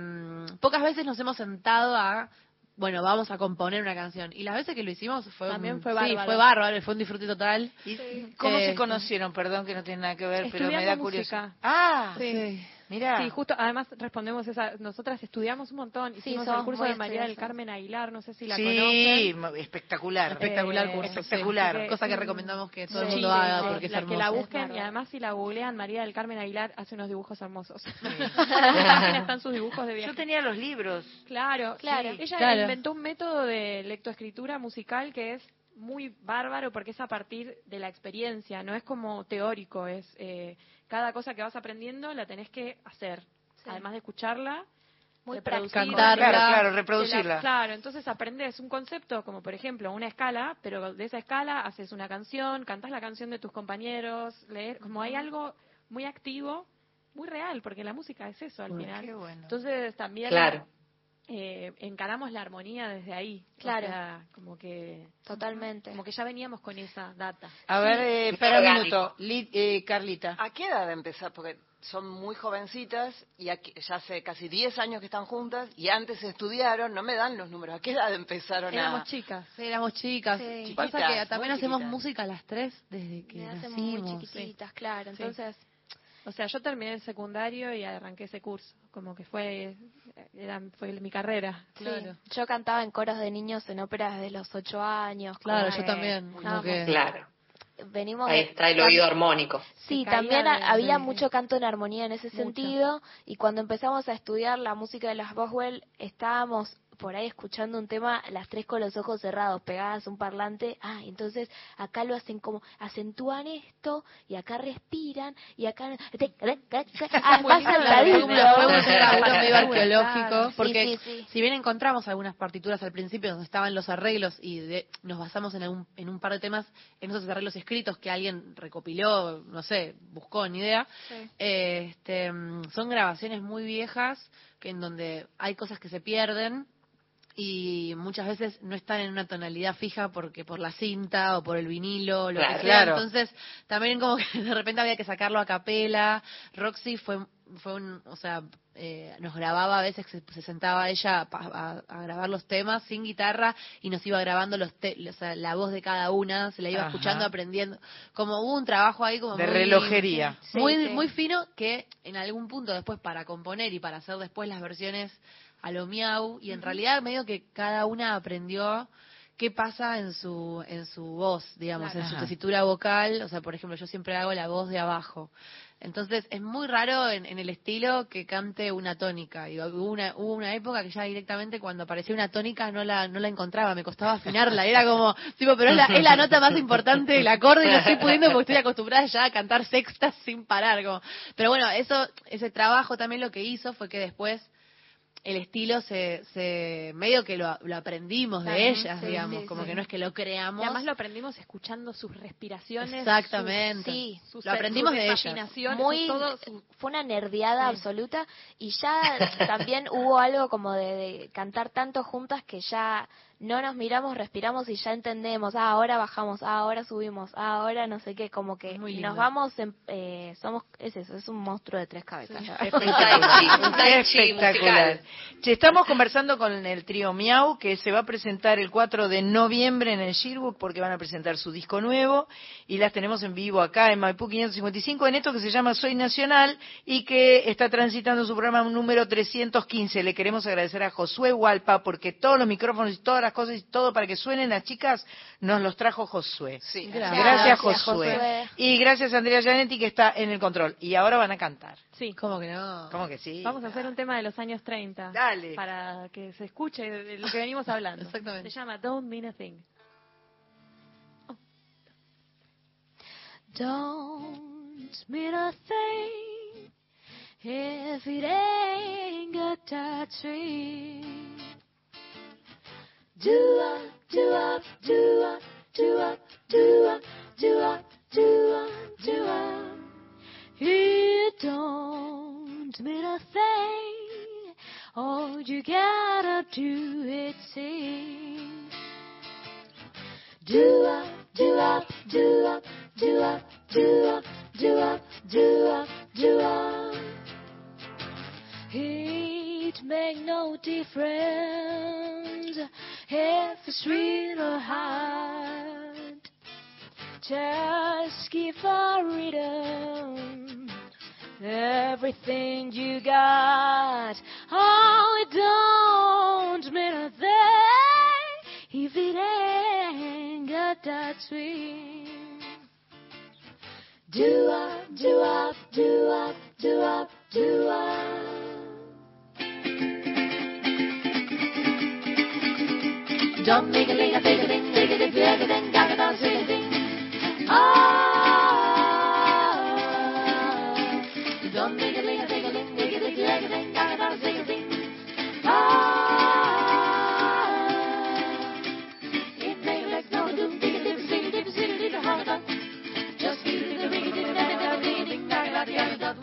pocas veces nos hemos sentado a bueno, vamos a componer una canción. Y las veces que lo hicimos fue También fue bárbaro. Sí, fue bárbaro, fue un disfrute total. ¿Y ¿Cómo se eh, conocieron? Perdón que no tiene nada que ver, pero me da curiosidad. Ah, sí. Mira. Sí, justo, además respondemos esa, nosotras estudiamos un montón, hicimos el curso de María del Carmen Aguilar, no sé si la conocen. Sí, espectacular. Espectacular curso, espectacular. cosa que recomendamos que todo el mundo haga porque es hermoso. Que la busquen y además si la googlean, María del Carmen Aguilar hace unos dibujos hermosos. están sus dibujos de viaje. Yo tenía los libros. Claro, claro. Ella inventó un método de lectoescritura musical que es muy bárbaro porque es a partir de la experiencia, no es como teórico, es eh, cada cosa que vas aprendiendo la tenés que hacer, además de escucharla, muy cantarla, claro, claro, reproducirla. claro, entonces aprendes un concepto como por ejemplo una escala, pero de esa escala haces una canción, cantas la canción de tus compañeros, leer, como hay algo muy activo muy real, porque la música es eso al final. Bueno. Entonces también claro. Eh, encaramos la armonía desde ahí. Claro. O sea, como que Totalmente. como que ya veníamos con esa data. A ver, eh, espera un minuto. Eh, Carlita. ¿A qué edad empezar? Porque son muy jovencitas y aquí- ya hace casi 10 años que están juntas y antes estudiaron, no me dan los números. ¿A qué edad empezaron Éramos a...? chicas. Sí, éramos chicas. Sí. Pasa Chiquitas, que también hacemos chiquitas. música las tres desde que Me hacen muy nacimos. chiquititas, claro. Sí. O sea, yo terminé el secundario y arranqué ese curso. Como que fue, era, fue mi carrera. sí. yo cantaba en coros de niños en óperas desde los ocho años. Claro, yo que también. Como que... Claro. Venimos Ahí está el oído armónico. Sí, también ha- había de- mucho canto en armonía en ese Mucho. sentido y cuando empezamos a estudiar la música de las Boswell estábamos por ahí escuchando un tema las tres con los ojos cerrados pegadas a un parlante ah entonces acá lo hacen como acentúan esto y acá respiran y acá ah, medio arqueológico, porque sí, sí. si bien encontramos algunas partituras al principio donde estaban los arreglos y de- nos basamos en, algún- en un par de temas, en esos arreglos escritos que alguien recopiló, no sé, buscó, ni idea, eh, este, mm, son grabaciones muy viejas que en donde hay cosas que se pierden y muchas veces no están en una tonalidad fija porque por la cinta o por el vinilo, lo Claro. que sea. Claro. Entonces, también como que de repente había que sacarlo a capela. Roxy fue fue un, o sea, eh, nos grababa a veces se, se sentaba ella a, pa- a- a grabar los temas sin guitarra y nos iba grabando los te- o sea, la voz de cada una, se la iba Ajá. escuchando, aprendiendo. Como hubo un trabajo ahí como De muy- relojería. Sí, muy, sí. muy fino que en algún punto después para componer y para hacer después las versiones a lo miau y en realidad medio que cada una aprendió qué pasa en su en su voz, digamos, Claro. en su tesitura vocal, o sea, por ejemplo, yo siempre hago la voz de abajo. Entonces, es muy raro en, en el estilo que cante una tónica. Y hubo una, hubo una época que ya directamente cuando aparecía una tónica no la, no la encontraba, me costaba afinarla. Era como, tipo, pero es la, es la nota más importante del acorde y no estoy pudiendo porque estoy acostumbrada ya a cantar sextas sin parar. Como. Pero bueno, eso, ese trabajo también lo que hizo fue que después el estilo se, se medio que lo, lo aprendimos de ellas, sí, digamos, sí, como sí. que no es que lo Y creamos. además lo aprendimos escuchando sus respiraciones. Exactamente. Sí, sus- Lo aprendimos sus de ellas. muy todo su- fue una nerdeada Sí. absoluta y ya también hubo algo como de, de cantar tanto juntas que ya no nos miramos, respiramos y ya entendemos, ah, ahora bajamos, ah, ahora subimos, ah, ahora no sé qué, como que nos vamos, en- eh, somos, es eso, es un monstruo de tres cabezas. Espectacular. musical. Che, estamos conversando con el trío Miau que se va a presentar el 4 de noviembre en el Shirbook porque van a presentar su disco nuevo y las tenemos en vivo acá en Maipú 555 en esto que se llama Soy Nacional y que está transitando su programa número 315. Le queremos agradecer a Josué Hualpa porque todos los micrófonos y todas las cosas y todo para que suenen las chicas nos los trajo Josué. Sí, Gracias. Gracias, Gracias, Josué. Josué. Y gracias a Andrea Gianetti que está en el control. Y ahora van a cantar. Sí. ¿Cómo que no? ¿Cómo que sí? Vamos a hacer un tema de los años 30. Dale. Para que se escuche de lo que venimos hablando. Exactamente. Se llama Don't Mean a Thing. Don't mean a thing if it ain't got that ring. Do up, do up, do up, do up, do up, do up, do up, do up. It don't mean a thing. All you gotta do sing. Do up, do up, do up, do up, do up, do up, do up, do up. It make no difference if it's real or hard. Just give a rhythm everything you got. Oh, it don't mean a thing if it ain't got that swing. Do up, do up, do up, do up, do up. Jump, make a ling, a big a ding, dig a ding, dig a ding, gaga da, a ding. Ah, jump, make a ling, a big a ding, dig a ding, dig a ding, gaga da, zig a ding. Ah, it make a leg, no, do, dig a dip, zig a dip, zig a dip, hard up. Just give it a ring, a ding, gaga da, ding, gaga da, gaga da.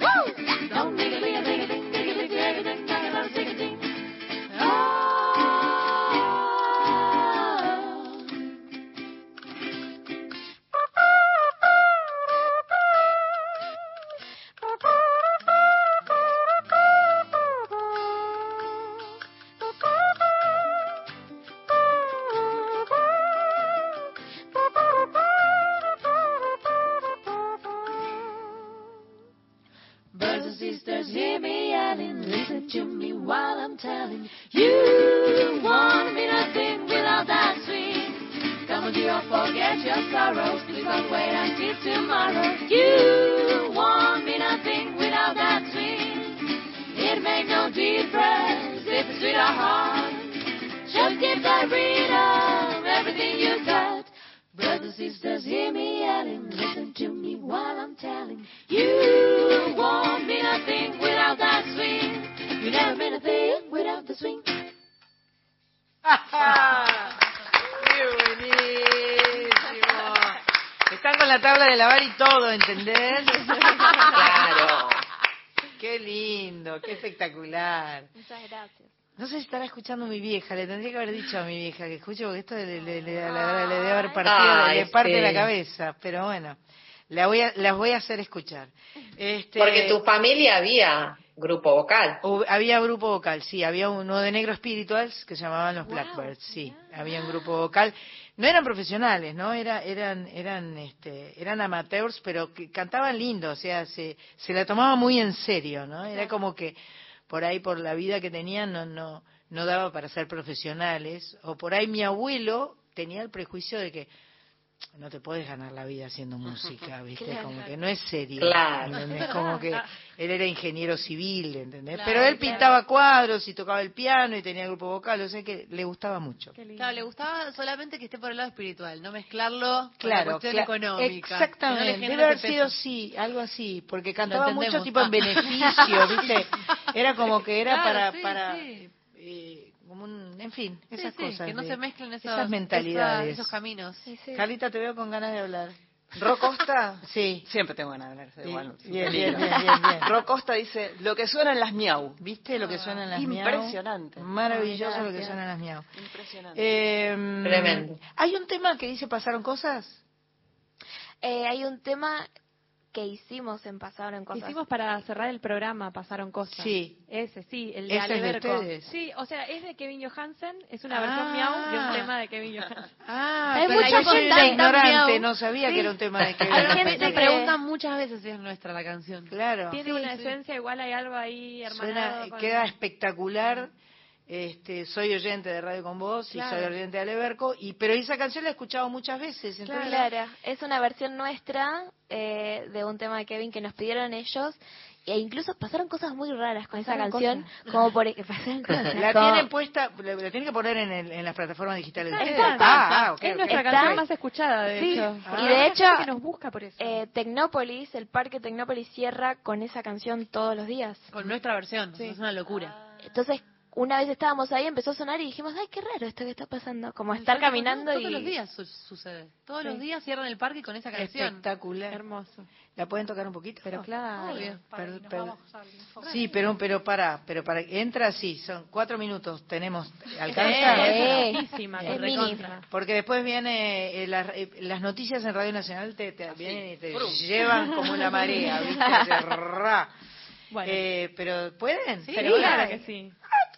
Escuchando mi vieja, le tendría que haber dicho a mi vieja que escuche porque esto le, le, le, le debe haber partido, Ay, le parte sí. la cabeza, pero bueno, la voy a, las voy a hacer escuchar. Este, Porque tu familia había grupo vocal. Había grupo vocal, sí, había uno de Negro Spirituals que se llamaban los Blackbirds, sí, había un grupo vocal. No eran profesionales, ¿no? Era, eran, eran, este, eran amateurs, pero que cantaban lindo, o sea, se, se la tomaban muy en serio, ¿no? Era como que por ahí, por la vida que tenían, no, no, no daba para ser profesionales, o por ahí mi abuelo tenía el prejuicio de que no te puedes ganar la vida haciendo música, ¿viste? Claro. Como que no es serio. Claro. ¿entendés? Como que él era ingeniero civil, ¿entendés? Claro, Pero él claro. pintaba cuadros y tocaba el piano y tenía grupo vocal, o sea que le gustaba mucho. Claro, le gustaba solamente que esté por el lado espiritual, no mezclarlo con la Claro, cuestión económica. exactamente. no Debe haber sido peso. sí, algo así, porque cantaba entendemos. mucho tipo en beneficio, ¿viste? Era como que era Claro, para sí, para sí. Eh, como un, en fin, esas sí, cosas. que no de- se mezclen esos, esas mentalidades. esa- esos caminos. Sí, sí. Carlita, te veo con ganas de hablar. Ro Costa, Sí. siempre tengo ganas de hablar, soy Sí. igual. Bien, bien, bien, bien, bien. Ro Costa dice, lo que suenan las miau. ¿Viste lo que suenan las miau? Impresionante. Maravilloso Ay, lo que suenan las miau. Impresionante. Eh, Tremendo. Hay un tema que dice pasaron cosas. Eh, hay un tema que hicimos en Pasaron Cosas. Hicimos para cerrar el programa, pasaron cosas. Sí. Ese, sí, el de ¿Ese es de ustedes? Sí, o sea, es de Kevin Johansen, es una Ah. versión miau de un tema de Kevin Johansen. Ah, Hay mucha yo soy gente- una ignorante, miau. no sabía Sí. que era un tema de que Hay gente Me que- preguntan muchas veces si es nuestra la canción. Claro. Tiene Sí, una sí. esencia, igual hay algo ahí hermanado. Suena, con- queda espectacular. Este, soy oyente de Radio con Vos Claro. y soy oyente de Aleberco, y pero esa canción la he escuchado muchas veces. Entonces, Claro, es una versión nuestra eh, de un tema de Kevin que nos pidieron ellos. E incluso pasaron cosas muy raras con esa canción, como por e- pasaron cosas. La como- tienen puesta, la, la tienen que poner en, el- en las plataformas digitales Está, Ah, está. ah, es nuestra Está- canción más escuchada, de Sí, hecho. y Porque de hecho, que nos busca por eso. Eh, Tecnópolis, el parque Tecnópolis cierra con esa canción todos los días. Con nuestra versión, es una locura. Entonces, una vez estábamos ahí, empezó a sonar y dijimos, ay, qué raro esto que está pasando. Como estar caminando todos y... los días su- sucede. Todos Sí. los días cierran el parque con esa canción. Espectacular. Hermoso. ¿La pueden tocar un poquito? Pero claro. Obvio. Per- per- al informe. Sí, pero pero para, pero para entra así, son cuatro minutos, tenemos alcanza. Eh, es. Porque después viene eh, las, eh, las noticias en Radio Nacional te, te vienen y te llevan como la marea, ¿viste? Bueno, Eh, pero pueden, sí, Pero claro que sí.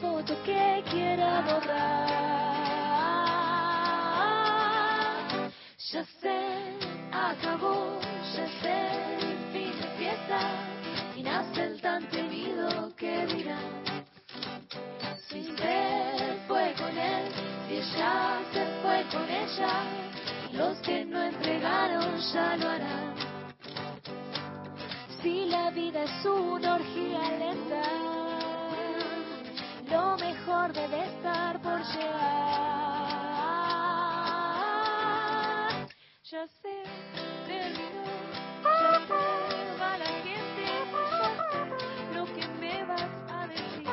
foto que quiera borrar. Ya sé, acabó, ya sé, fin de fiesta, y nace el tan temido que dirá. Si se fue con él, si ella se fue con ella, los que no entregaron ya lo harán. Si la vida es una orgía lenta, lo mejor debe estar por llegar. Ya sé, terminó, ya sé, va la gente, ya sé lo que me vas a decir.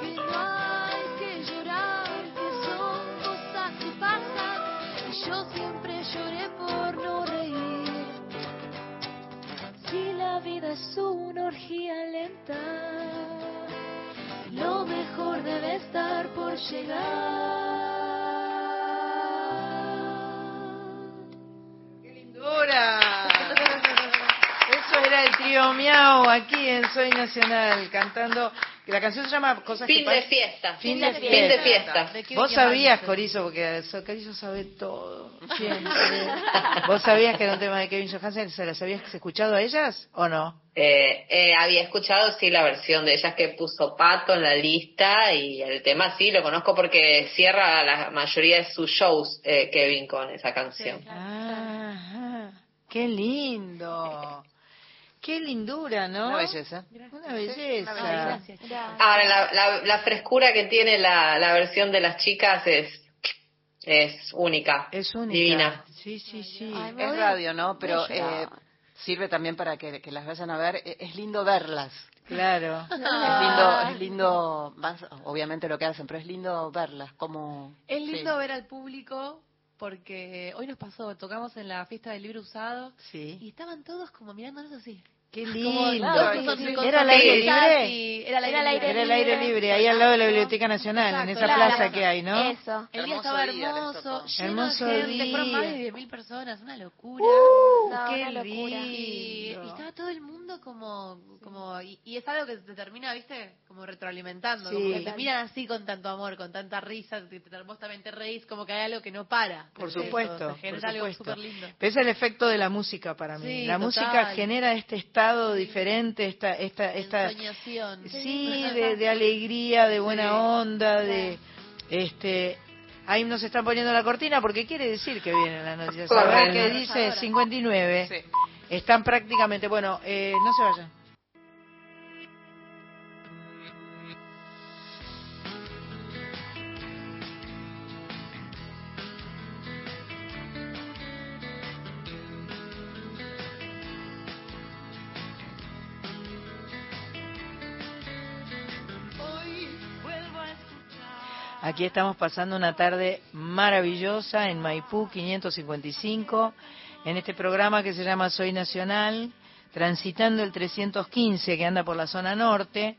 Que no hay que llorar, que son cosas que pasan, y yo siempre lloré por no reír. Si la vida es una orgía lenta. Lo mejor debe estar por llegar. ¡Qué lindura! Eso era el trío Miau aquí en Soy Nacional cantando la canción se llama Cosas fin que de fiesta. Fin, de, fiesta. Fin de fiesta. Vos sabías, Corizo, porque Corizo sabe todo. ¿Vos sabías que era un tema de Kevin Johansen? ¿Se las habías escuchado a ellas o no? Eh, eh, había escuchado, sí, la versión de ellas que puso Pato en la lista y el tema sí, lo conozco porque cierra la mayoría de sus shows eh, Kevin con esa canción. Ah, ¡Qué lindo! Qué lindura, ¿no? Una belleza. Una belleza. Ahora, la, la, frescura que tiene la, la versión de las chicas es es única. Es única. Divina. Sí, sí, sí. es radio, ¿no? Pero eh, sirve también para que, que, las vayan a ver. E, es lindo verlas. Claro. Es lindo, es lindo, obviamente lo que hacen, pero es lindo verlas. Como, es lindo ver al público porque hoy nos pasó, tocamos en la fiesta del libro usado sí. y estaban todos como mirándonos así. Qué lindo. ¿Era al aire libre? Era al aire, libre. ahí al lado de la Biblioteca Nacional, en esa plaza que hay, ¿no? Eso. El día estaba hermoso, hermoso de gente, fueron más de 10.000 personas, una locura. Uh, qué una locura. Y, estaba todo el mundo como, como y, es algo que te termina, ¿viste? Como retroalimentando, como que te miran así con tanto amor, con tanta risa, vos también te reís, como que hay algo que no para. Por supuesto, genera algo súper lindo. es el efecto de la música para mí. la música genera este estado diferente, esta, esta, esta, sí, de, de, alegría, de buena onda, de, este, ahí nos están poniendo la cortina porque quiere decir que viene la noticia. ¿Sabes qué dice? 59. Están prácticamente, bueno, eh, no se vayan. Aquí estamos pasando una tarde maravillosa en Maipú 555, en este programa que se llama Soy Nacional, transitando el 315 que anda por la zona norte,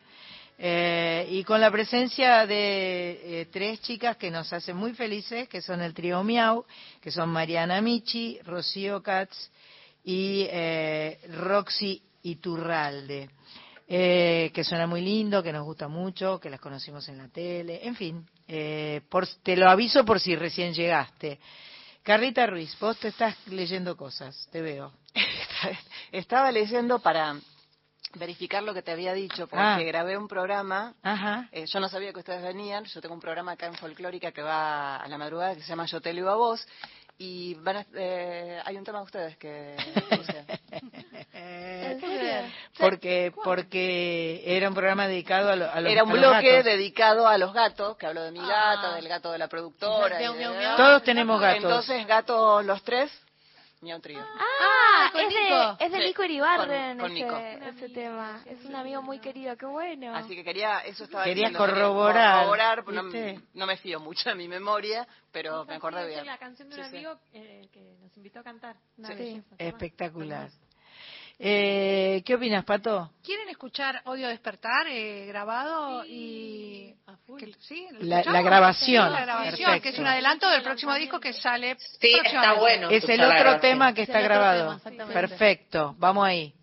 eh, y con la presencia de eh, tres chicas que nos hacen muy felices, que son el trío Miau, que son Mariana Michi, Rocío Katz y eh, Roxy Iturralde. Eh, que suena muy lindo, que nos gusta mucho, que las conocimos en la tele, en fin, eh, por, te lo aviso por si recién llegaste. Carlita Ruiz, vos te estás leyendo cosas, te veo. Estaba leyendo para verificar lo que te había dicho, porque ah. grabé un programa. Ajá. Eh, yo no sabía que ustedes venían. Yo tengo un programa acá en Folclórica que va a la madrugada que se llama Yo te lo a vos. Y van eh, hay un tema de ustedes que porque porque era un programa dedicado a, los era un bloque dedicado a los gatos que hablo de mi gata ah. del gato de la productora todos tenemos gatos entonces gatos los tres Miau Trío. Ah, es, de, es de Nico Iribarren ese, tema. Es un amigo muy querido, qué bueno. Así que quería, eso estaba Querías corroborar. corroborar no, me fío mucho de mi memoria, pero me acordé bien. la canción de un amigo eh, que nos invitó a cantar. Espectacular. Eh, ¿Qué opinas, Pato? ¿Quieren escuchar Odio Despertar eh, grabado y ¿sí? La, grabación, la grabación que es un adelanto del próximo disco que sale. Sí, está bueno. Es el otro tema que está grabado. Perfecto, vamos ahí.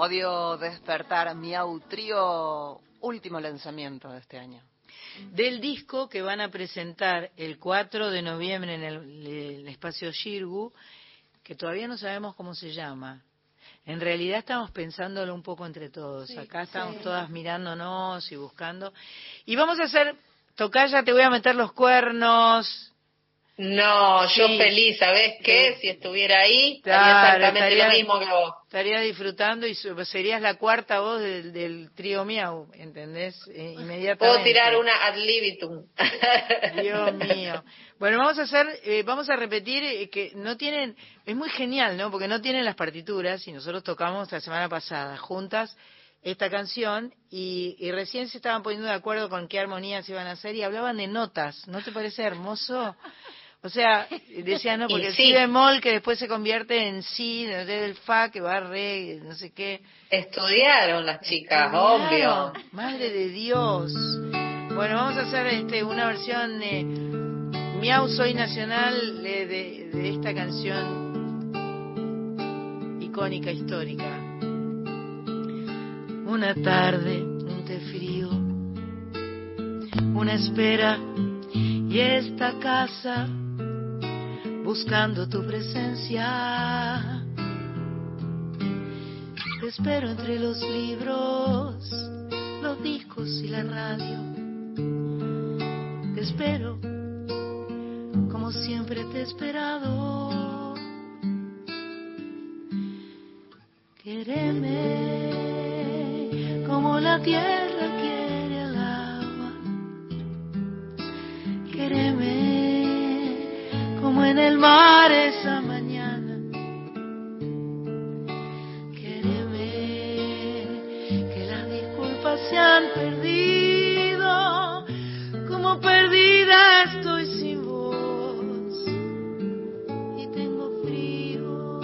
Odio despertar, Miau Trío, último lanzamiento de este año. Del disco que van a presentar el 4 de noviembre en el, espacio Shirgu, que todavía no sabemos cómo se llama. En realidad estamos pensándolo un poco entre todos. Acá estamos todas mirándonos y buscando. Y vamos a hacer, Tocaya, te voy a meter los cuernos, no, yo feliz, ¿sabes qué? Si estuviera ahí, exactamente lo mismo que vos. Estaría disfrutando y serías la cuarta voz del, trío Miau, ¿entendés? Eh, inmediatamente. Puedo tirar una ad libitum. Dios mío. Bueno, vamos a hacer, eh, vamos a repetir eh, que no tienen, es muy genial, ¿no? Porque no tienen las partituras y nosotros tocamos la semana pasada juntas esta canción y, y, recién se estaban poniendo de acuerdo con qué armonías iban a hacer y hablaban de notas. ¿No te parece hermoso? O sea, decía, no, porque el si bemol que después se convierte en si, desde el fa que va a re, no sé qué. Estudiaron las chicas, obvio. Madre de Dios. Bueno, vamos a hacer este una versión de Miau Soy Nacional de, de esta canción icónica, histórica. Una tarde, un té frío, una espera y esta casa buscando tu presencia. Te espero entre los libros, los discos y la radio. Te espero como siempre te he esperado. Quereme como la tierra en el mar esa mañana. Quéreme que las disculpas se han perdido, como perdida estoy sin voz y tengo frío.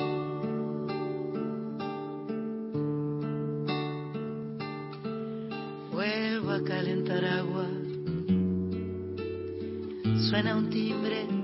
Vuelvo a calentar agua, suena un timbre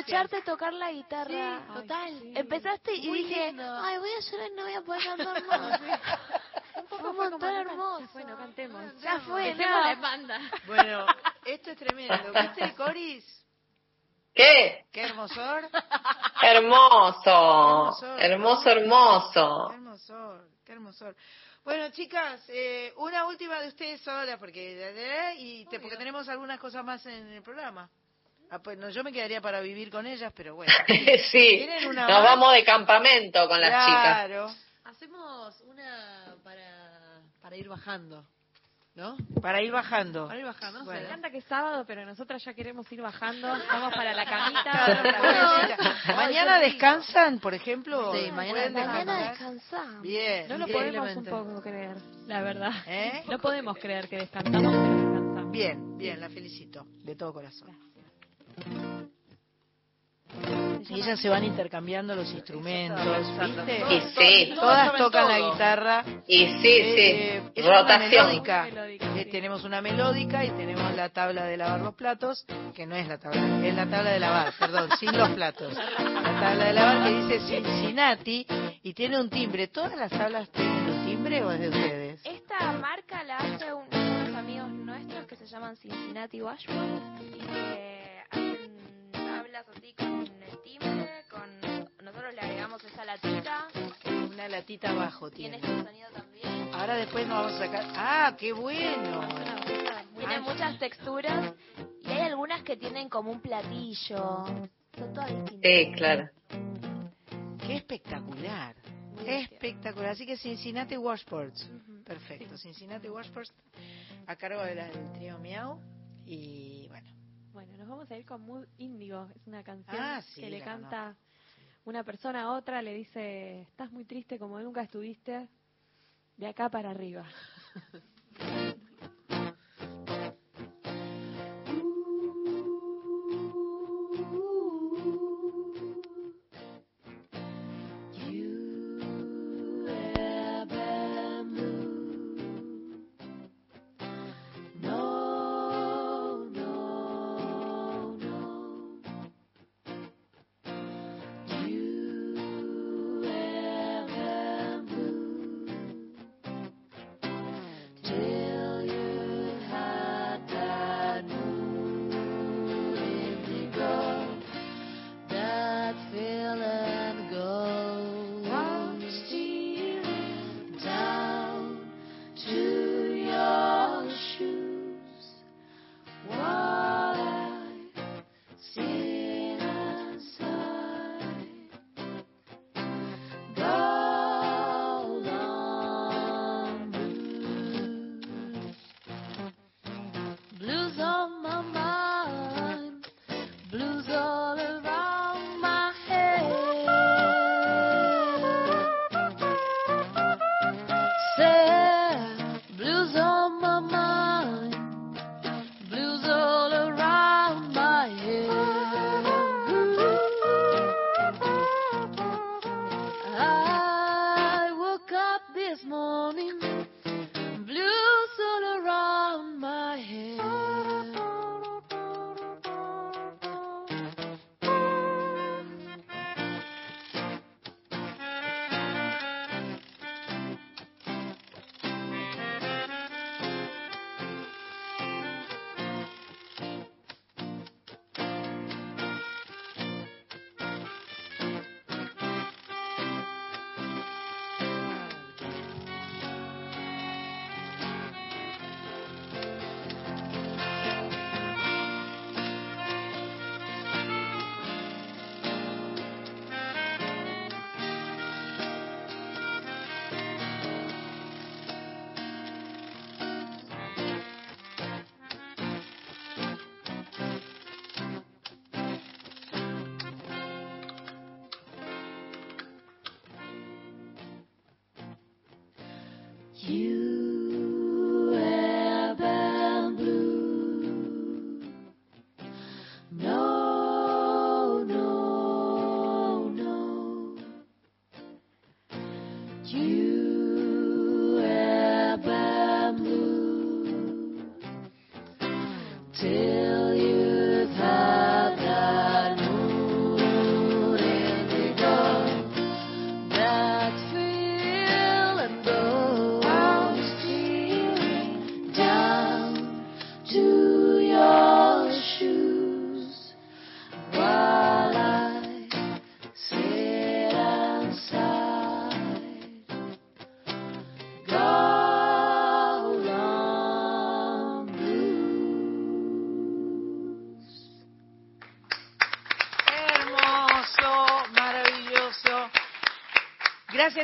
Escucharte tocar la guitarra. total. Empezaste y dije, ay, voy a llorar, no voy a poder cantar más. fue? Bueno, esto es tremendo. ¿Viste, Coris? ¿Qué? ¿Qué hermosor? Hermoso. Hermoso, hermoso. Qué hermosor, qué hermosor. Bueno, chicas, eh, una última de ustedes sola, porque, y porque tenemos algunas cosas más en el programa. Ah, pues no, yo me quedaría para vivir con ellas, pero bueno. sí, nos vamos de campamento con las chicas. Claro. Hacemos una para, para ir bajando. ¿No? Para ir bajando. Para ir bajando. Me encanta que es sábado, pero nosotras ya queremos ir bajando. Vamos para la camita. mañana descansan, por ejemplo. Sí, mañana, descansamos. Bien. No lo podemos un poco creer, la verdad. ¿Eh? No podemos creer que descansamos, pero descansamos. Bien, bien, la felicito, de todo corazón. Y ellas se van intercambiando los instrumentos, ¿viste? Y sí. Todas tocan la guitarra. Y sí, sí. Eh, Rotación. Eh, tenemos una melódica y tenemos la tabla de lavar los platos, que no es la tabla, es la tabla de lavar, perdón, sin los platos. La tabla de lavar que dice Cincinnati y tiene un timbre. ¿Todas las tablas tienen un timbre o es de ustedes? Esta marca la hace unos amigos nuestros que se llaman Cincinnati Washburn y que así con el timbre, con nosotros le agregamos esa latita. Una latita abajo tiene. Tiene este sonido también. Ahora después nos vamos a sacar. ¡Ah, qué bueno! Tiene muchas texturas y hay algunas que tienen como un platillo. Son todas distintas. Sí, claro. Qué espectacular. Espectacular. Así que Cincinnati Washports. Perfecto. Cincinnati Washports a cargo del trío Miau. Y bueno. Bueno, nos vamos a ir con Mood Índigo. Es una canción ah, que le canta una persona a otra, le dice, estás muy triste como nunca estuviste, de acá para arriba.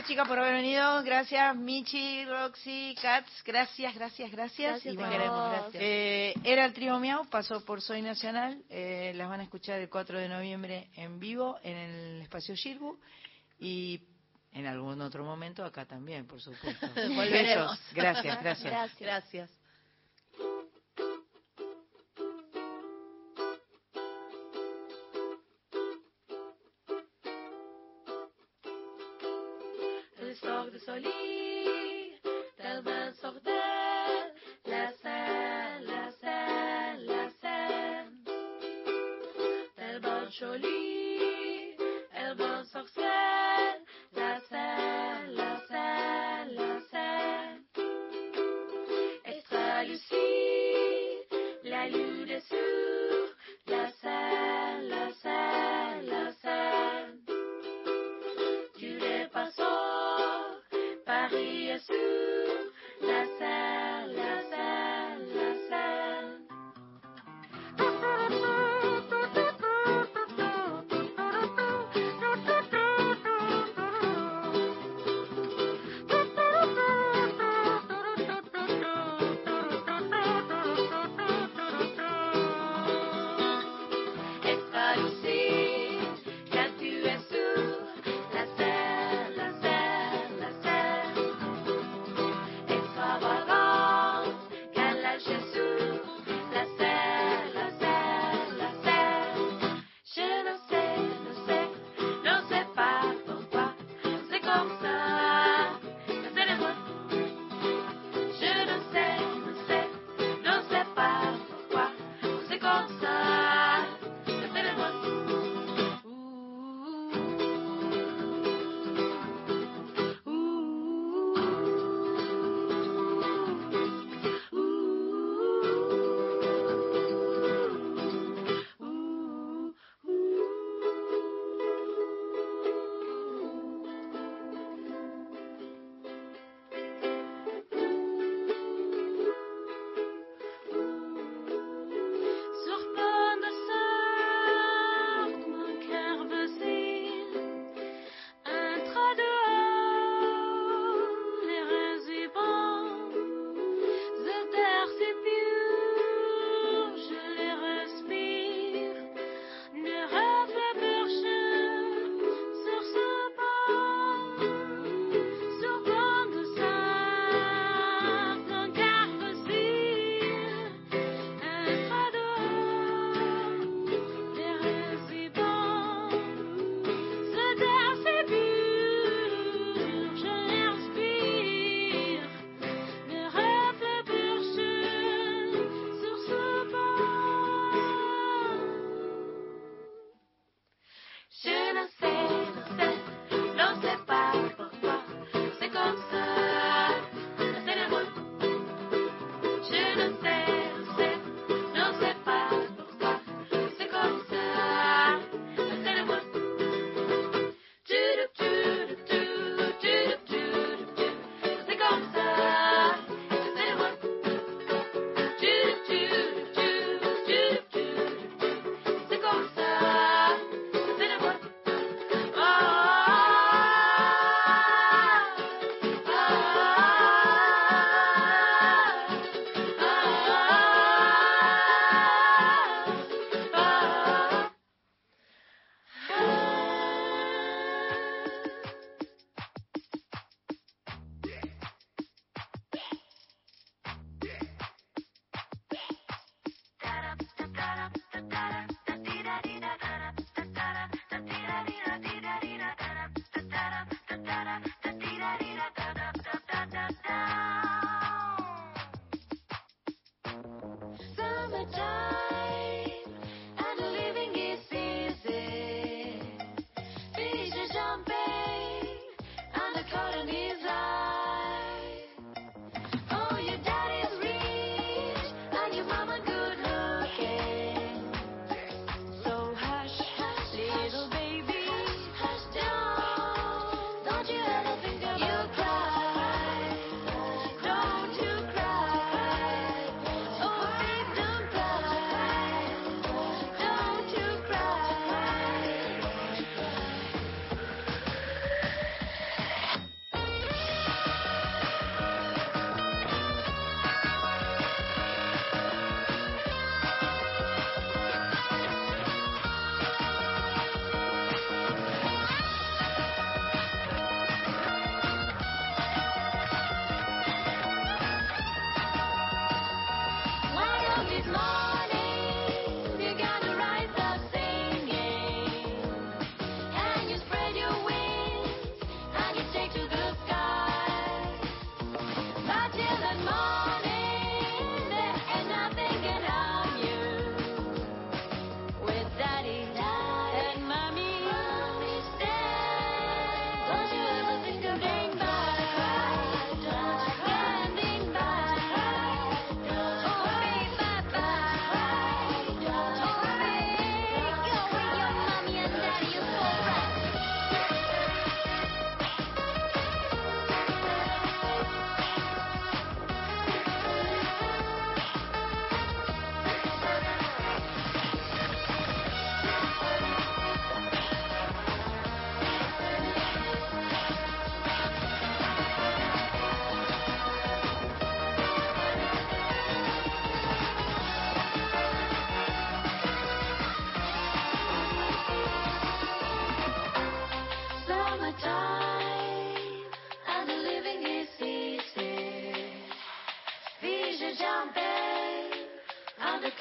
Gracias, chicas, por haber venido. Gracias, Michi, Roxy, Katz. Gracias, gracias, gracias. y gracias. Eh, era el trío Miau, pasó por Soy Nacional. Eh, las van a escuchar el 4 de noviembre en vivo en el espacio Shirbu. Y en algún otro momento acá también, por supuesto. Volveremos. Gracias, gracias. Gracias. gracias.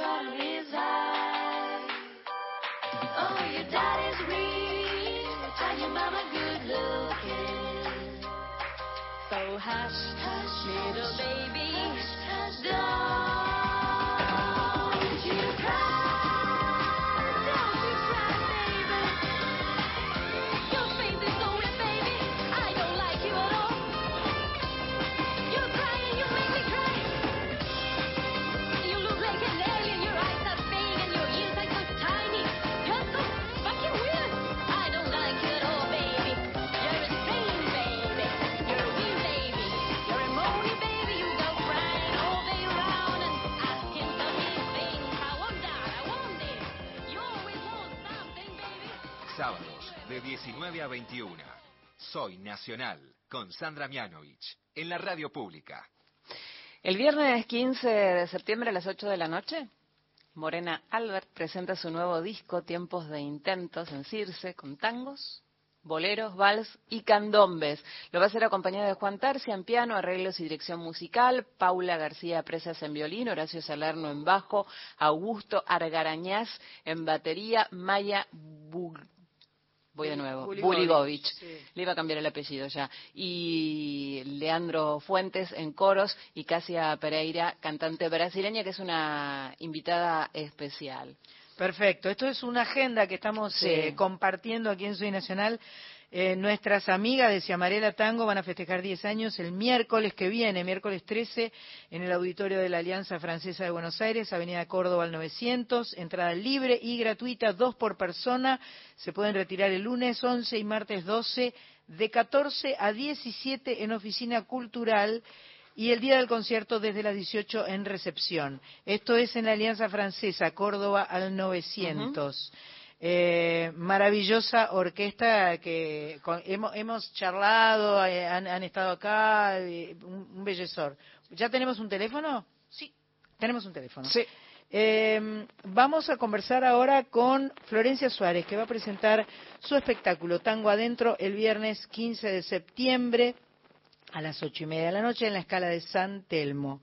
On the cotton is. Oh, your daddy's and your mama good looking. So hush, hush, little baby, don't. De 19 a 21. Soy Nacional con Sandra Mianovich en la radio pública. El viernes 15 de septiembre a las 8 de la noche, Morena Albert presenta su nuevo disco Tiempos de Intentos en Circe con tangos, boleros, vals y candombes. Lo va a hacer acompañado de Juan Tarcia en piano, arreglos y dirección musical, Paula García Presas en violín, Horacio Salerno en bajo, Augusto Argarañaz en batería, Maya Bug voy de nuevo, Buligovich, le iba a cambiar el apellido ya, y Leandro Fuentes en coros y Casia Pereira, cantante brasileña, que es una invitada especial. Perfecto, esto es una agenda que estamos eh, compartiendo aquí en Soy Nacional eh, nuestras amigas de Ciamarela Tango van a festejar 10 años el miércoles que viene, miércoles 13, en el auditorio de la Alianza Francesa de Buenos Aires, Avenida Córdoba al 900, entrada libre y gratuita, dos por persona. Se pueden retirar el lunes 11 y martes 12 de 14 a 17 en Oficina Cultural y el día del concierto desde las 18 en recepción. Esto es en la Alianza Francesa, Córdoba al 900. Eh, maravillosa orquesta que hemos, charlado, eh, han, estado acá, eh, un, bellezor. ¿Ya tenemos un teléfono? Sí. Tenemos un teléfono. Sí. vamos a conversar ahora con Florencia Suárez, que va a presentar su espectáculo Tango Adentro el viernes 15 de septiembre a las ocho y media de la noche en la escala de San Telmo.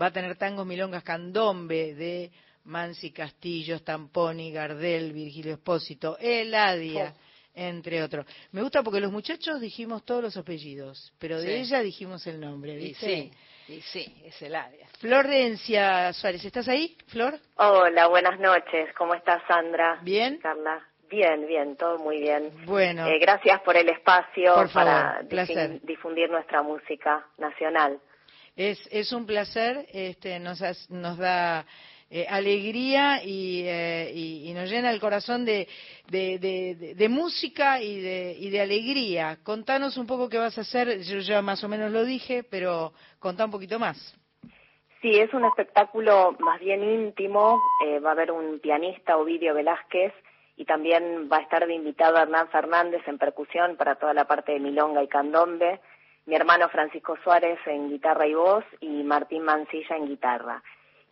Va a tener tango milongas candombe de Mansi Castillo, Stamponi, Gardel, Virgilio Espósito, Eladia, entre otros. Me gusta porque los muchachos dijimos todos los apellidos, pero de ella dijimos el nombre, ¿viste? sí, sí, es Eladia. Florencia Suárez, ¿estás ahí, Flor? Hola, buenas noches. ¿Cómo estás, Sandra? ¿Bien? Carla. Bien, bien, todo muy bien. Bueno. Eh, gracias por el espacio para difundir nuestra música nacional. Es, es un placer, este, nos, nos da eh, alegría eh, y, nos llena el corazón de, de, música y de, y de alegría. Contanos un poco qué vas a hacer, yo ya más o menos lo dije, pero contá un poquito más. Sí, es un espectáculo más bien íntimo, eh, va a haber un pianista, Ovidio Velázquez, y también va a estar de invitado Hernán Fernández en percusión para toda la parte de milonga y candombe, mi hermano Francisco Suárez en guitarra y voz y Martín Mancilla en guitarra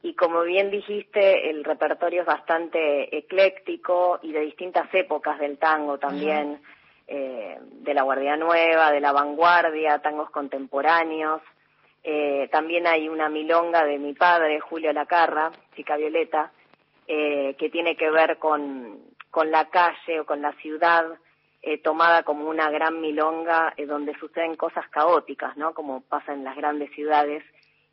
y como bien dijiste, el repertorio es bastante ecléctico y de distintas épocas del tango también, eh, de la Guardia Nueva, de la vanguardia, tangos contemporáneos. Eh, también hay una milonga de mi padre, Julio Lacarra, chica Violeta, eh, que tiene que ver con, con la calle o con la ciudad, tomada como una gran milonga donde suceden cosas caóticas, ¿no? Como pasa en las grandes ciudades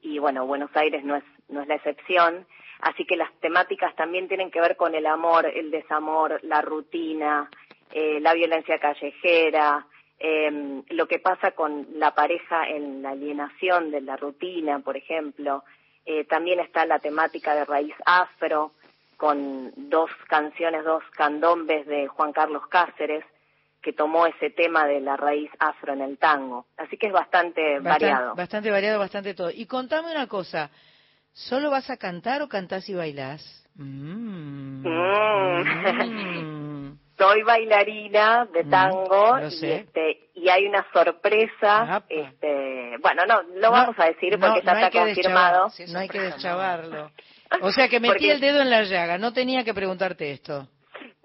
y bueno, Buenos Aires no es, no es la excepción. Así que las temáticas también tienen que ver con el amor, el desamor, la rutina, eh, la violencia callejera, eh, lo que pasa con la pareja en la alienación de la rutina, por ejemplo. Eh, también está la temática de raíz afro, con dos canciones, dos candombes de Juan Carlos Cáceres, que tomó ese tema de la raíz afro en el tango. Así que es bastante, variado. Bastante variado, bastante todo. Y contame una cosa, ¿solo vas a cantar o cantás y bailás? Mm. Mm. Soy bailarina de mm, tango y, este, y hay una sorpresa. Este, bueno, no, lo vamos a decir porque ya está confirmado. no hay que deschavarlo. O sea que metí el dedo en la llaga, no tenía que preguntarte esto.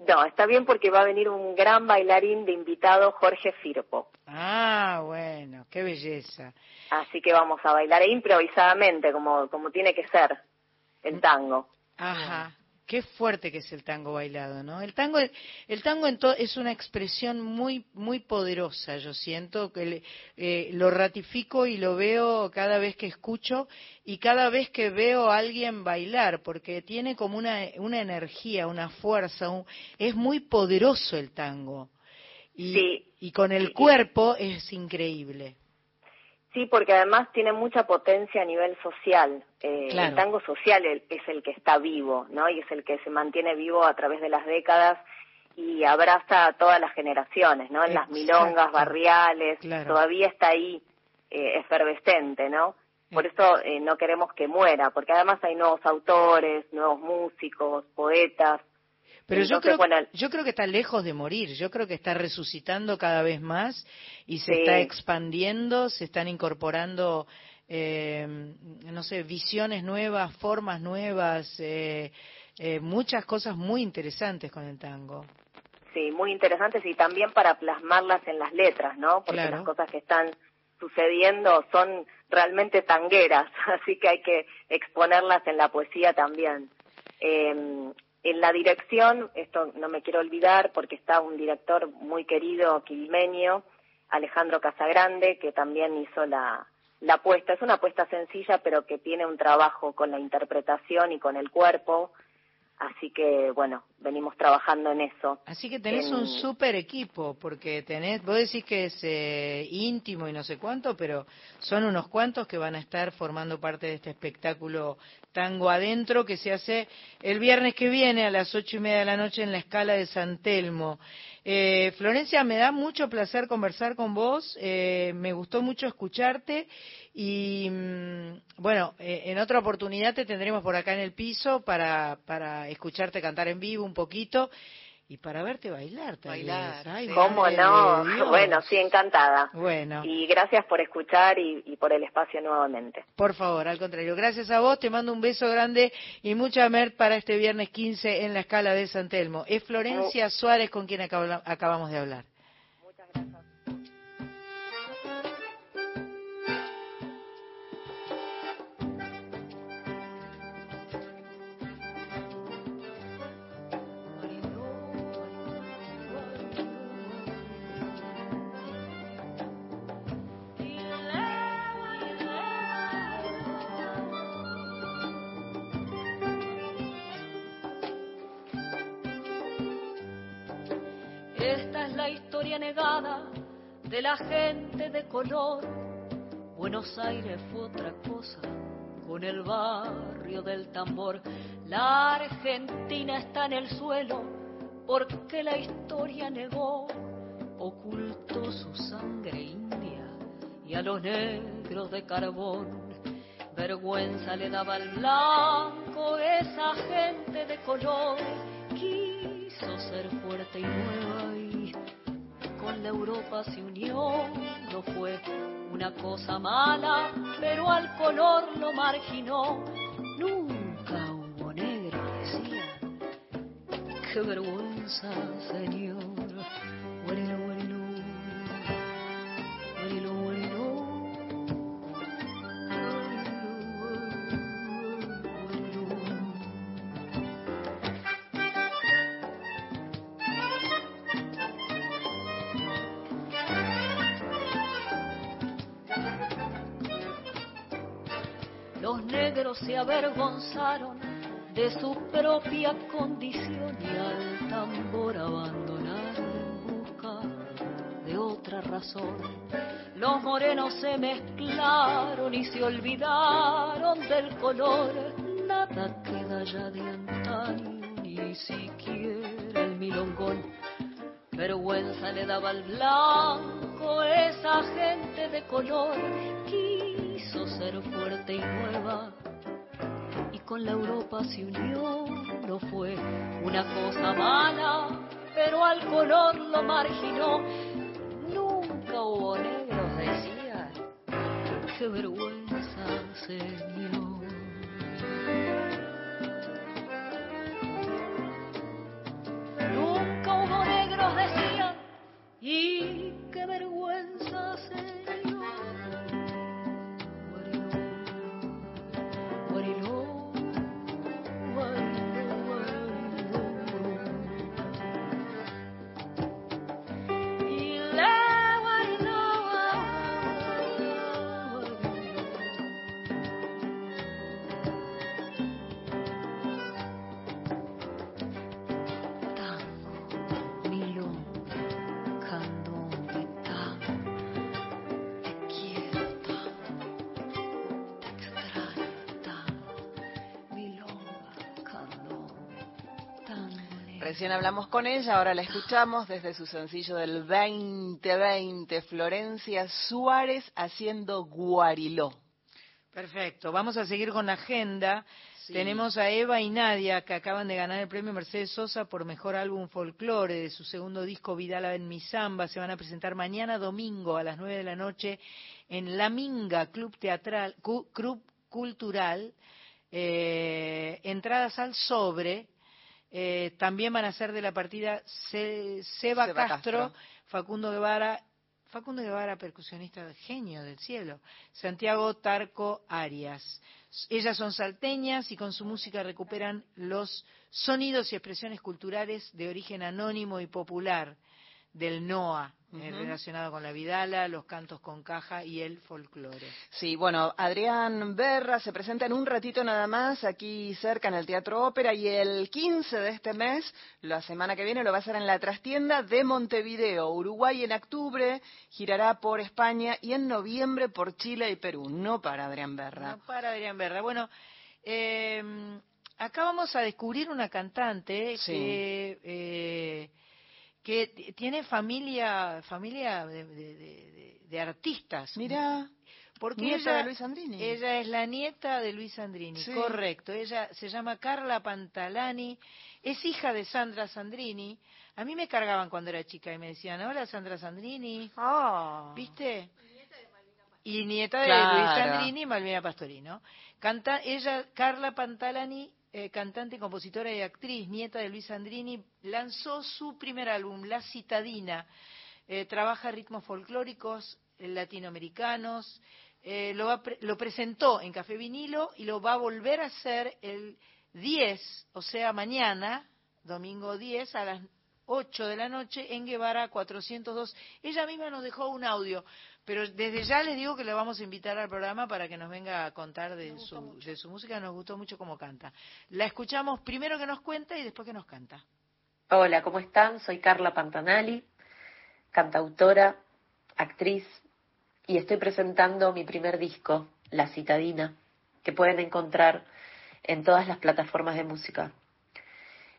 No, está bien porque va a venir un gran bailarín de invitado, Jorge Firpo. Ah, bueno, qué belleza. Así que vamos a bailar improvisadamente, como, como tiene que ser el tango. Ajá. Qué fuerte que es el tango bailado, ¿no? El tango, el tango es una expresión muy, muy poderosa. Yo siento que eh, lo ratifico y lo veo cada vez que escucho y cada vez que veo a alguien bailar, porque tiene como una, una energía, una fuerza. es muy poderoso el tango. Y, y con el cuerpo es increíble. Sí, porque además tiene mucha potencia a nivel social. Eh, el tango social es el que está vivo, ¿no? Y es el que se mantiene vivo a través de las décadas y abraza a todas las generaciones, ¿no? En las milongas barriales, todavía está ahí eh, efervescente, ¿no? Por eso eh, no queremos que muera, porque además hay nuevos autores, nuevos músicos, poetas, pero yo, creo, yo creo que está lejos de morir, yo creo que está resucitando cada vez más y se está expandiendo, se están incorporando, eh, no sé, visiones nuevas, formas nuevas, eh, eh, muchas cosas muy interesantes con el tango. Sí, muy interesantes y también para plasmarlas en las letras, ¿no? Porque las cosas que están sucediendo son realmente tangueras, así que hay que exponerlas en la poesía también. Eh, en la dirección, esto no me quiero olvidar porque está un director muy querido quilmeño, Alejandro Casagrande, que también hizo la, la apuesta. Es una apuesta sencilla, pero que tiene un trabajo con la interpretación y con el cuerpo Así que, bueno, venimos trabajando en eso. Así que tenés un súper equipo, porque tenés, vos decís que es eh, íntimo y no sé cuánto, pero son unos cuantos que van a estar formando parte de este espectáculo Tango Adentro que se hace el viernes que viene a las ocho y media de la noche en la escala de San Telmo. Eh, Florencia, me da mucho placer conversar con vos, eh, me gustó mucho escucharte y mm, bueno, eh, en otra oportunidad te tendremos por acá en el piso para, para escucharte cantar en vivo un poquito y para verte bailar también. Bailar. ¿Cómo no? Bueno, sí, encantada. Bueno. Y gracias por escuchar y, y, por el espacio nuevamente. Por favor, al contrario. Gracias a vos, te mando un beso grande y mucha mer para este viernes 15 en la escala de San Telmo. Es Florencia Suárez con quien acabamos de hablar. de la gente de color. Buenos Aires fue otra cosa con el barrio del tambor. La Argentina está en el suelo porque la historia negó, ocultó su sangre india y a los negros de carbón. Vergüenza le daba al blanco esa gente de color. Quiso ser fuerte y nueva Europa se unió, no fue una cosa mala, pero al color lo marginó. Nunca hubo negro, decía. Qué vergüenza, señor. Se avergonzaron de su propia condición y al tambor abandonaron en busca de otra razón. Los morenos se mezclaron y se olvidaron del color, nada queda ya de antaño, ni siquiera el milongón. Vergüenza le daba al blanco esa gente de color, quiso ser fuerte y nueva con la Europa se unió, no fue una cosa mala, pero al color lo marginó. Nunca hubo negros, decía, qué vergüenza, señor. Nunca hubo negros, decía, y qué vergüenza, señor. Recién hablamos con ella, ahora la escuchamos desde su sencillo del 2020, Florencia Suárez haciendo Guariló. Perfecto, vamos a seguir con la agenda. Tenemos a Eva y Nadia que acaban de ganar el premio Mercedes Sosa por mejor álbum folclore de su segundo disco Vidal en mi samba. Se van a presentar mañana domingo a las 9 de la noche en La Minga, Club Teatral, Club Cultural. Eh, entradas al sobre. Eh, también van a ser de la partida Seba, Castro, Facundo Guevara Facundo Guevara, percusionista genio del cielo. Santiago Tarco Arias. Ellas son salteñas y con su música recuperan los sonidos y expresiones culturales de origen anónimo y popular del NOA, eh, relacionado con la Vidala, los cantos con caja y el folclore. Sí, bueno, Adrián Berra se presenta en un ratito nada más aquí cerca en el Teatro Ópera y el 15 de este mes, la semana que viene, lo va a hacer en la trastienda de Montevideo, Uruguay en octubre, girará por España y en noviembre por Chile y Perú. No para Adrián Berra. No para Adrián Berra. Bueno, eh, acá vamos a descubrir una cantante que... Eh, que tiene familia familia de, artistas. Mira, porque nieta ella, de Luis Andrini. Ella es la nieta de Luis Andrini, correcto. Ella se llama Carla Pantalani, es hija de Sandra Sandrini. A mí me cargaban cuando era chica y me decían, hola Sandra Sandrini. Oh. ¿Viste? Y nieta de Luis Sandrini y Malvina Pastorino. Canta, ella, Carla Pantalani, eh, cantante, compositora y actriz, nieta de Luis Andrini, lanzó su primer álbum, La Citadina. Eh, trabaja ritmos folclóricos eh, latinoamericanos. lo, lo presentó en Café Vinilo y lo va a volver a hacer el 10, o sea, mañana, domingo 10, a las 8 de la noche en Guevara 402. Ella misma nos dejó un audio. Pero desde ya les digo que le vamos a invitar al programa para que nos venga a contar de, su, de su música. Nos gustó mucho cómo canta. La escuchamos primero que nos cuenta y después que nos canta. Hola, ¿cómo están? Soy Carla Pantanali, cantautora, actriz, y estoy presentando mi primer disco, La Citadina, que pueden encontrar en todas las plataformas de música.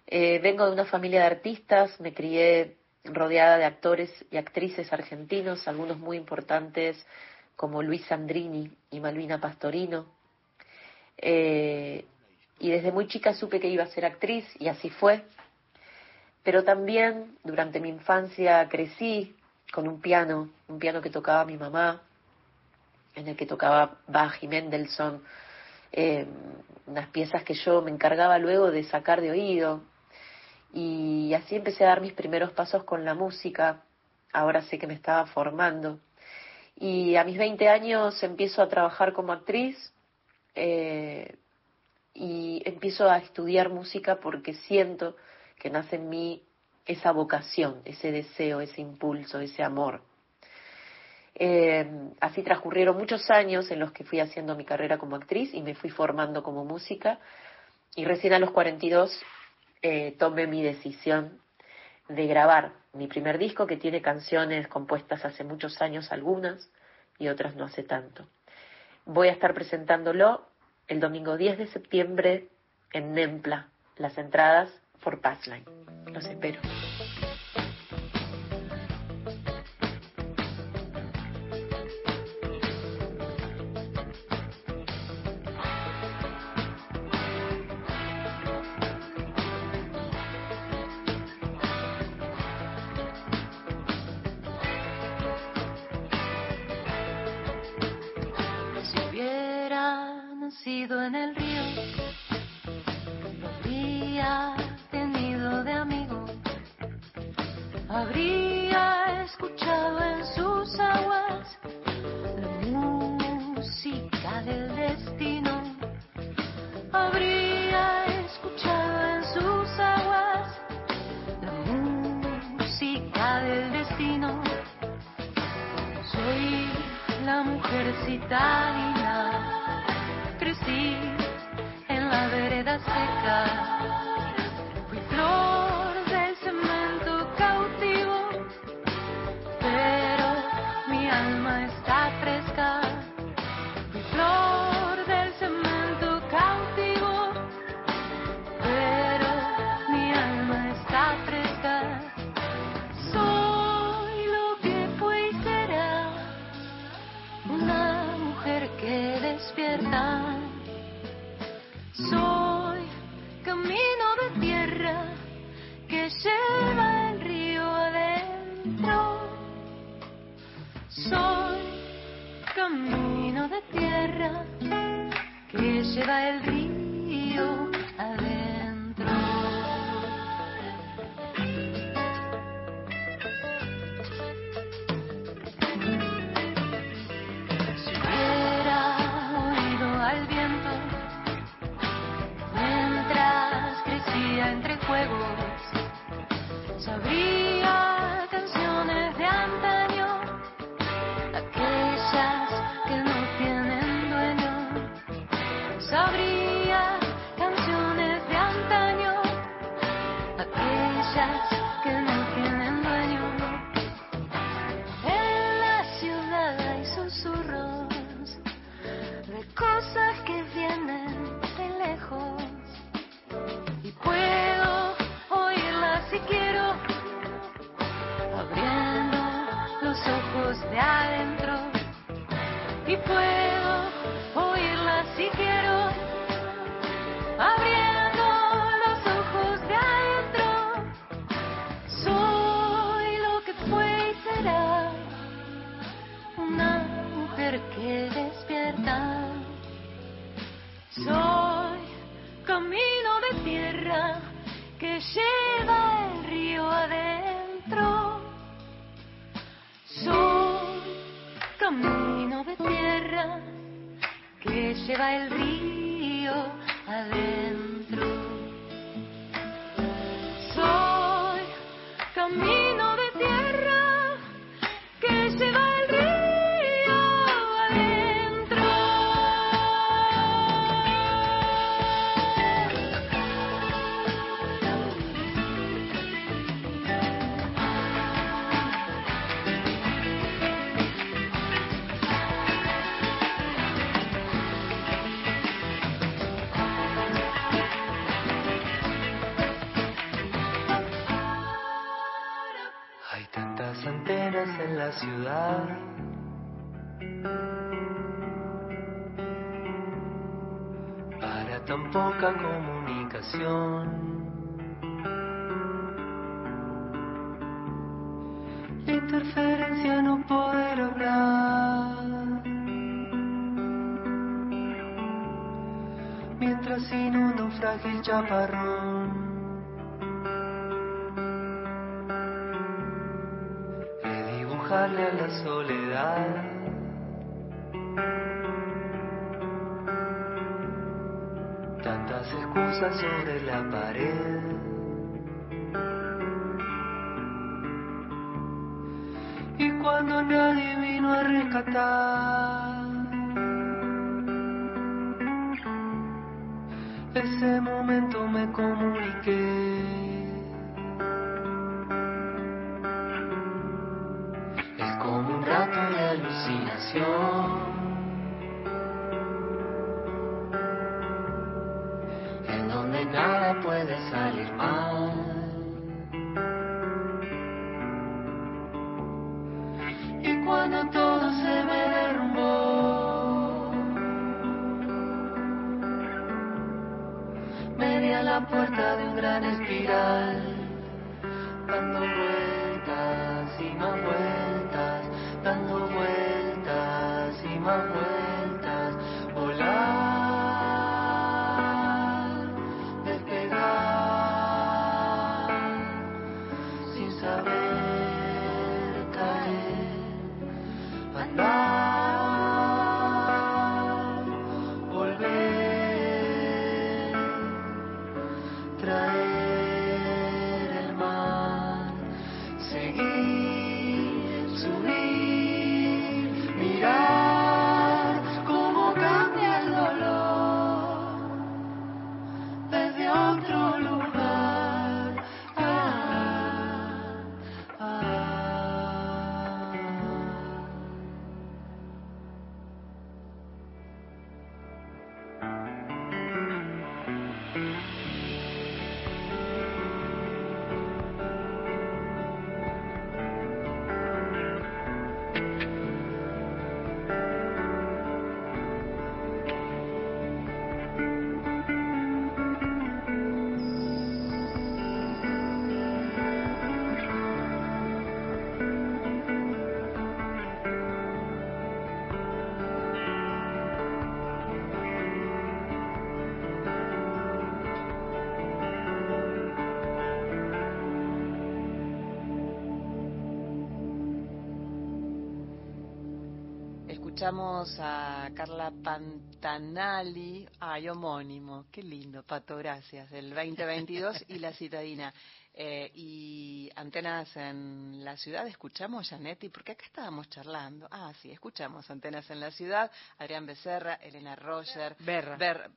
Eh, vengo de una familia de artistas, me crié rodeada de actores y actrices argentinos, algunos muy importantes como Luis Sandrini y Malvina Pastorino. Eh, y desde muy chica supe que iba a ser actriz y así fue. Pero también durante mi infancia crecí con un piano, un piano que tocaba mi mamá, en el que tocaba Bach y Mendelssohn, eh, unas piezas que yo me encargaba luego de sacar de oído, y así empecé a dar mis primeros pasos con la música. Ahora sé que me estaba formando. Y a mis 20 años empiezo a trabajar como actriz eh, y empiezo a estudiar música porque siento que nace en mí esa vocación, ese deseo, ese impulso, ese amor. Eh, así transcurrieron muchos años en los que fui haciendo mi carrera como actriz y me fui formando como música. Y recién a los 42 eh, tomé mi decisión de grabar mi primer disco que tiene canciones compuestas hace muchos años algunas y otras no hace tanto. Voy a estar presentándolo el domingo 10 de septiembre en Nempla, las entradas por Passline. Los espero. Ángel Chaparrón. De dibujarle a la soledad. Tantas excusas sobre la pared. ese momento gran espiral. Escuchamos a Carla Pantanali, ay, homónimo, qué lindo, Pato, gracias, del 2022 y La Citadina. Eh, y antenas en la ciudad, escuchamos Janetti, porque acá estábamos charlando. Ah, sí, escuchamos antenas en la ciudad, Adrián Becerra, Elena Roger. Berra.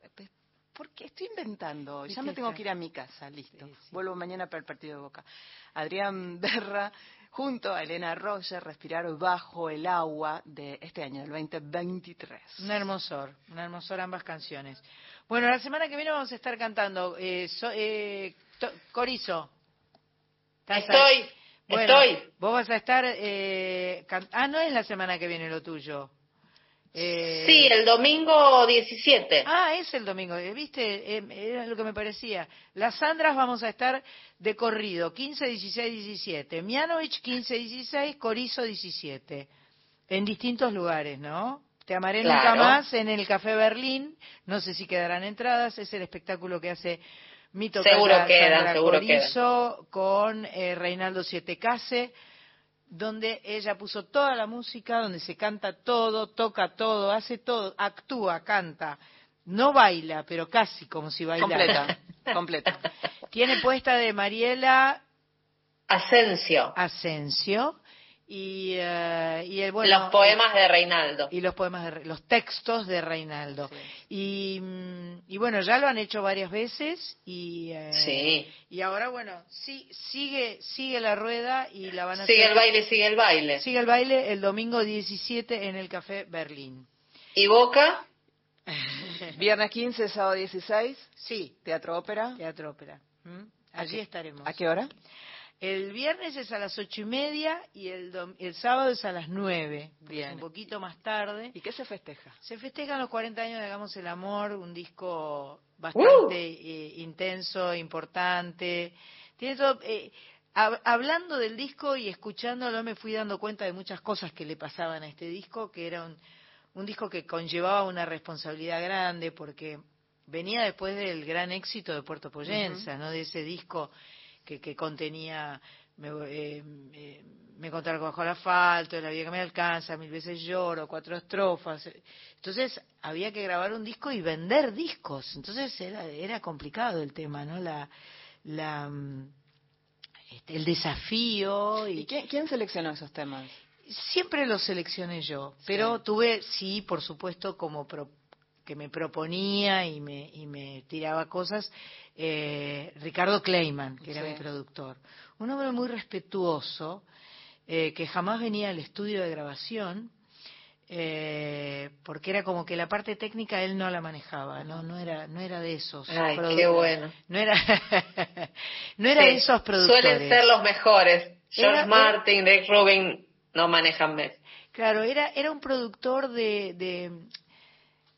porque estoy inventando, ya me tengo que ir a mi casa, listo. Vuelvo mañana para el partido de Boca. Adrián Berra, junto a Elena Roger, respirar bajo el agua de este año, del 2023. Un hermosor, un hermosor ambas canciones. Bueno, la semana que viene vamos a estar cantando eh, eh Corizo. Estoy, estoy. Vos vas a estar... Eh, ah, no es la semana que viene lo tuyo. Eh... Sí, el domingo 17. Ah, es el domingo, eh, viste, eh, era lo que me parecía. Las Sandras vamos a estar de corrido, 15, 16, 17. Mianovich 15, 16, Corizo 17. En distintos lugares, ¿no? Te amaré nunca más en el Café Berlín. No sé si quedarán entradas. Es el espectáculo que hace Mito seguro quedan, seguro Corizo con eh, Reinaldo Siete Case donde ella puso toda la música, donde se canta todo, toca todo, hace todo, actúa, canta, no baila, pero casi como si bailara. Completa, completa. Tiene puesta de Mariela Asensio. Asensio y, uh, y el, bueno, los poemas de Reinaldo. Y los poemas de, los textos de Reinaldo. Y, mm, y, bueno ya lo han hecho varias veces y uh, sí. y ahora bueno sí, sigue sigue la rueda y la van a sigue el baile sigue el baile. Sigue el baile el domingo 17 en el café Berlín. Y Boca viernes 15 sábado 16 sí. Teatro ópera. Teatro ópera. ¿Mm? allí estaremos. A qué hora el viernes es a las ocho y media y el, el sábado es a las nueve, un poquito más tarde. ¿Y qué se festeja? Se festejan los 40 años de Hagamos el Amor, un disco bastante eh, intenso, importante. Tiene todo, eh, hablando del disco y escuchándolo me fui dando cuenta de muchas cosas que le pasaban a este disco, que era un, un disco que conllevaba una responsabilidad grande porque venía después del gran éxito de Puerto Poyenza, ¿no? De ese disco que, contenía me, eh, eh, me bajo el asfalto, la vida que me alcanza, mil veces lloro, cuatro estrofas. Entonces había que grabar un disco y vender discos. Entonces era, era complicado el tema, ¿no? La, la, este, el desafío. ¿Y, quién, seleccionó esos temas? Siempre los seleccioné yo, pero tuve, sí, por supuesto, como que me proponía y me, y me tiraba cosas, eh, Ricardo Kleiman, que era mi productor. Un hombre muy respetuoso, eh, que jamás venía al estudio de grabación, eh, porque era como que la parte técnica él no la manejaba, no no era no era de esos Ay, qué bueno. No era no era de esos productores. Suelen ser los mejores. George Martin, Rick Rubin no manejan mes. Claro, era era un productor de de,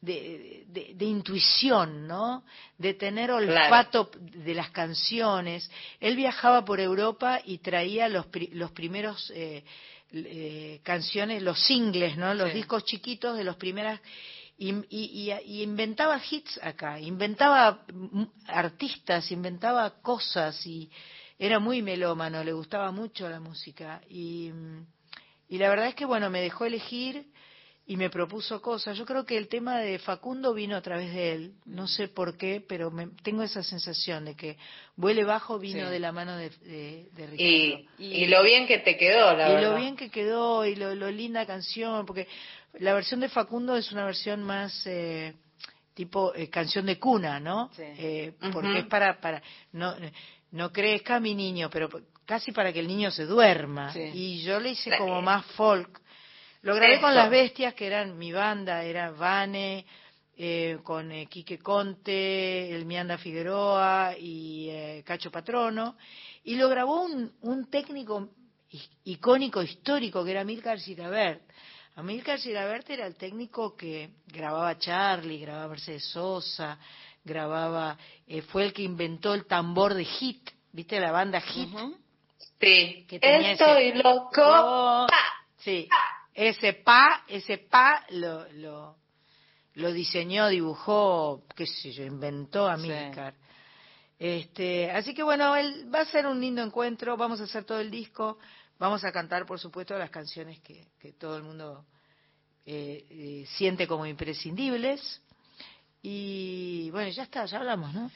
de, intuición, ¿no? De tener olfato de las canciones. Él viajaba por Europa y traía los, los primeros eh, eh, canciones, los singles, ¿no? Los discos chiquitos de los primeras y, y, y, inventaba hits acá, inventaba artistas, inventaba cosas y era muy melómano, le gustaba mucho la música y, y la verdad es que bueno me dejó elegir y me propuso cosas. Yo creo que el tema de Facundo vino a través de él, no sé por qué, pero me, tengo esa sensación de que Vuele Bajo vino de la mano de, de, Ricardo. Y, lo bien que te quedó, la y lo bien que quedó, y lo, linda canción, porque la versión de Facundo es una versión más... Eh, tipo eh, canción de cuna, ¿no? Eh, porque es para, para, no, no crezca mi niño, pero casi para que el niño se duerma. Y yo le hice como más folk, lo grabé con Las Bestias, que eran mi banda, era Vane, eh, con eh, Quique Conte, el Mianda Figueroa y eh, Cacho Patrono, y lo grabó un, un técnico icónico, histórico, que era Milcar Girabert. Amílcar Girabert era el técnico que grababa Charlie, grababa Mercedes Sosa, grababa, eh, fue el que inventó el tambor de Hit, ¿viste la banda Hit? Sí. Que Estoy loco. Sí. Ese pa, ese pa lo, lo, lo diseñó, dibujó, qué sé yo, inventó a Milcar. Este, así que bueno, él, va a ser un lindo encuentro, vamos a hacer todo el disco, vamos a cantar por supuesto las canciones que, que todo el mundo siente como imprescindibles. Y bueno, ya está, ya hablamos, ¿no?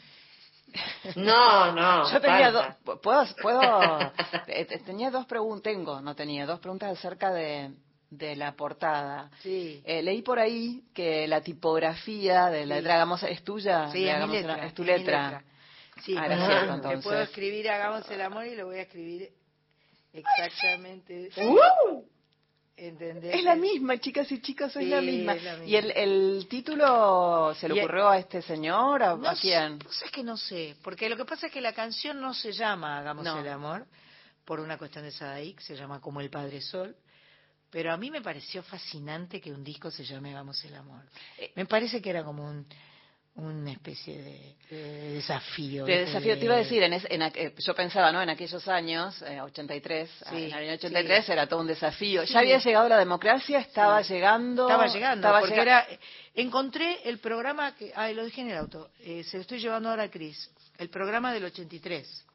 No, no. Yo tenía dos, puedo, puedo, tenía dos preguntas, tengo, no tenía, dos preguntas acerca de, de la portada. Sí. Eh, leí por ahí que la tipografía de la letra Hagamos es tuya. Sí, es, letra, es tu letra. Sí, ah, cierto, entonces. Te puedo escribir Hagamos el amor y lo voy a escribir exactamente. ¡Uh! ¿Entendés? Es la misma, chicas y chicos, es, la misma. ¿Y el, el título se le ocurrió a este señor? ¿A, no ¿a quién? Pues es que no sé, porque lo que pasa es que la canción no se llama Hagamos el amor, por una cuestión de Sadaik, se llama como El Padre Sol. Pero a mí me pareció fascinante que un disco se llame Hagamos el amor. Eh, me parece que era como un, una especie de, desafío. De desafío, te iba a decir, en, eh, yo pensaba, ¿no? En aquellos años, 83, eh, en el año 83 era todo un desafío. Ya había llegado la democracia, estaba llegando. Estaba llegando, porque era. Encontré el programa que. Ah, lo dije en el auto. se lo estoy llevando ahora a Cris. El programa del 83.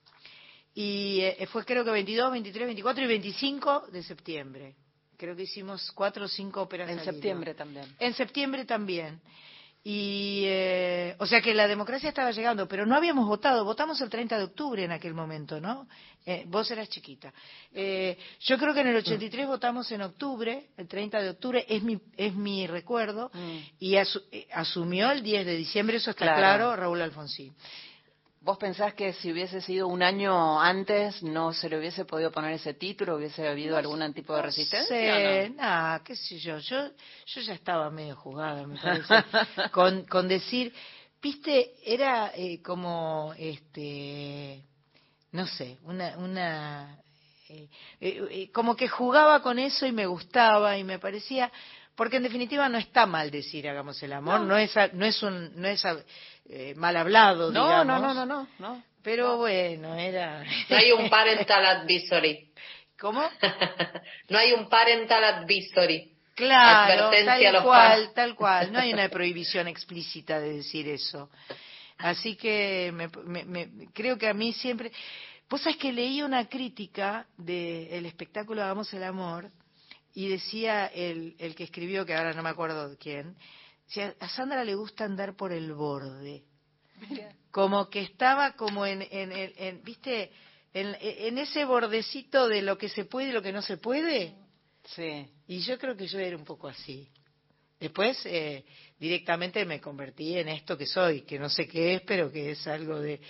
Y fue creo que 22, 23, 24 y 25 de septiembre. Creo que hicimos cuatro o cinco óperas. En septiembre también. En septiembre también. Y, eh, o sea que la democracia estaba llegando, pero no habíamos votado. Votamos el 30 de octubre en aquel momento, ¿no? Eh, vos eras chiquita. Eh, yo creo que en el 83 votamos en octubre, el 30 de octubre, es mi, es mi recuerdo, mm. y asumió el 10 de diciembre, eso está claro Raúl Alfonsín. ¿Vos pensás que si hubiese sido un año antes no se le hubiese podido poner ese título, hubiese habido algún tipo de resistencia? No nada, qué sé yo. yo. Yo ya estaba medio jugada, me parece, con, con decir, viste, era eh, como, este, no sé, una, una, eh, eh, como que jugaba con eso y me gustaba y me parecía, porque en definitiva no está mal decir hagamos el amor, no, es, no es un, no es eh, mal hablado, no, digamos. No, no, no, no, Pero bueno, era... No hay un parental advisory. ¿Cómo? no hay un parental advisory. Claro, tal cual, tal cual. No hay una prohibición explícita de decir eso. Así que me, creo que a mí siempre... Vos sabés que leí una crítica del espectáculo Hagamos el Amor y decía el, el que escribió, que ahora no me acuerdo quién, a Sandra le gusta andar por el borde. Como que estaba como en, en, ¿viste? En, ese bordecito de lo que se puede y lo que no se puede. Sí. Y yo creo que yo era un poco así. Después eh, directamente me convertí en esto que soy, que no sé qué es, pero que es algo de...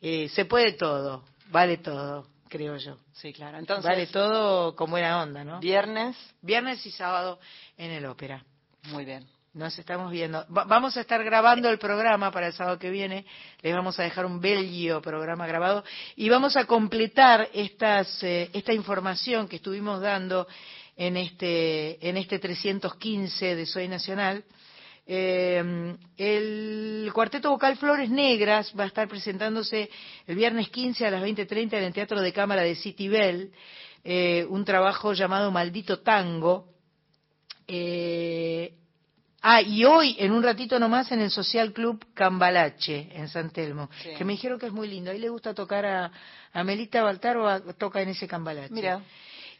Eh, se puede todo, vale todo, creo yo. Sí, claro. Entonces, vale todo como era onda, ¿no? Viernes. Viernes y sábado en el ópera. Muy bien. Nos estamos viendo. vamos a estar grabando el programa para el sábado que viene. Les vamos a dejar un bello programa grabado y vamos a completar estas, eh, esta información que estuvimos dando en este, en este 315 de Soy Nacional. Eh, el cuarteto vocal Flores Negras va a estar presentándose el viernes 15 a las 20.30 en el Teatro de Cámara de City Bell, eh, un trabajo llamado Maldito Tango. Eh, Ah, y hoy, en un ratito nomás, en el Social Club Cambalache, en San Telmo, que me dijeron que es muy lindo. Ahí le gusta tocar a, a Melita Baltaro, toca en ese Cambalache. Mira.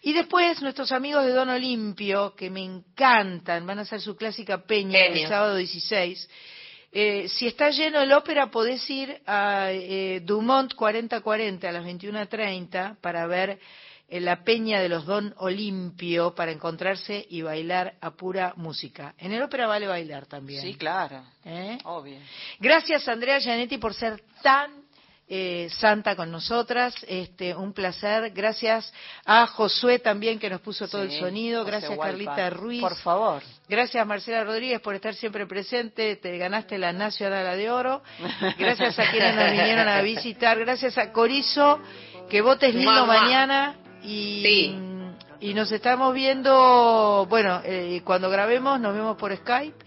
Y después nuestros amigos de Don Olimpio, que me encantan, van a hacer su clásica peña el sábado 16. Eh, si está lleno el ópera, podés ir a eh, Dumont 4040 a las 21.30 para ver en la Peña de los Don Olimpio para encontrarse y bailar a pura música. En el ópera vale bailar también. Sí, claro. ¿Eh? Obvio. Gracias, Andrea Gianetti, por ser tan eh, santa con nosotras. Este, un placer. Gracias a Josué también que nos puso todo el sonido. Gracias Carlita Ruiz. Por favor. Gracias Marcela Rodríguez por estar siempre presente. Te ganaste la Nacional de Oro. Gracias a quienes nos vinieron a visitar. Gracias a Corizo. Que votes lindo mañana. Y, y nos estamos viendo, bueno, eh, cuando grabemos nos vemos por Skype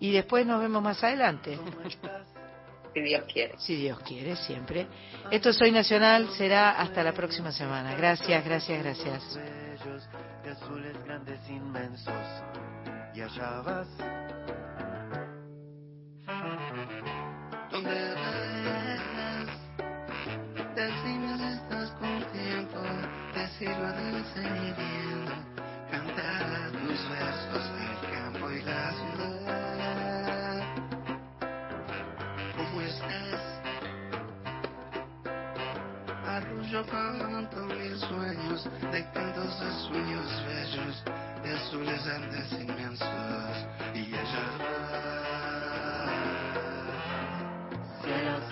y después nos vemos más adelante. Si Dios quiere. Si Dios quiere, siempre. Esto Soy Nacional será hasta la próxima semana. Gracias, gracias, gracias. sirva de seguimiento, cantar tus versos del campo y la ciudad. ¿Cómo estás? Arrullo canto mil sueños, de cantos de sueños bellos, de azules antes inmensos, y ella va. Cielos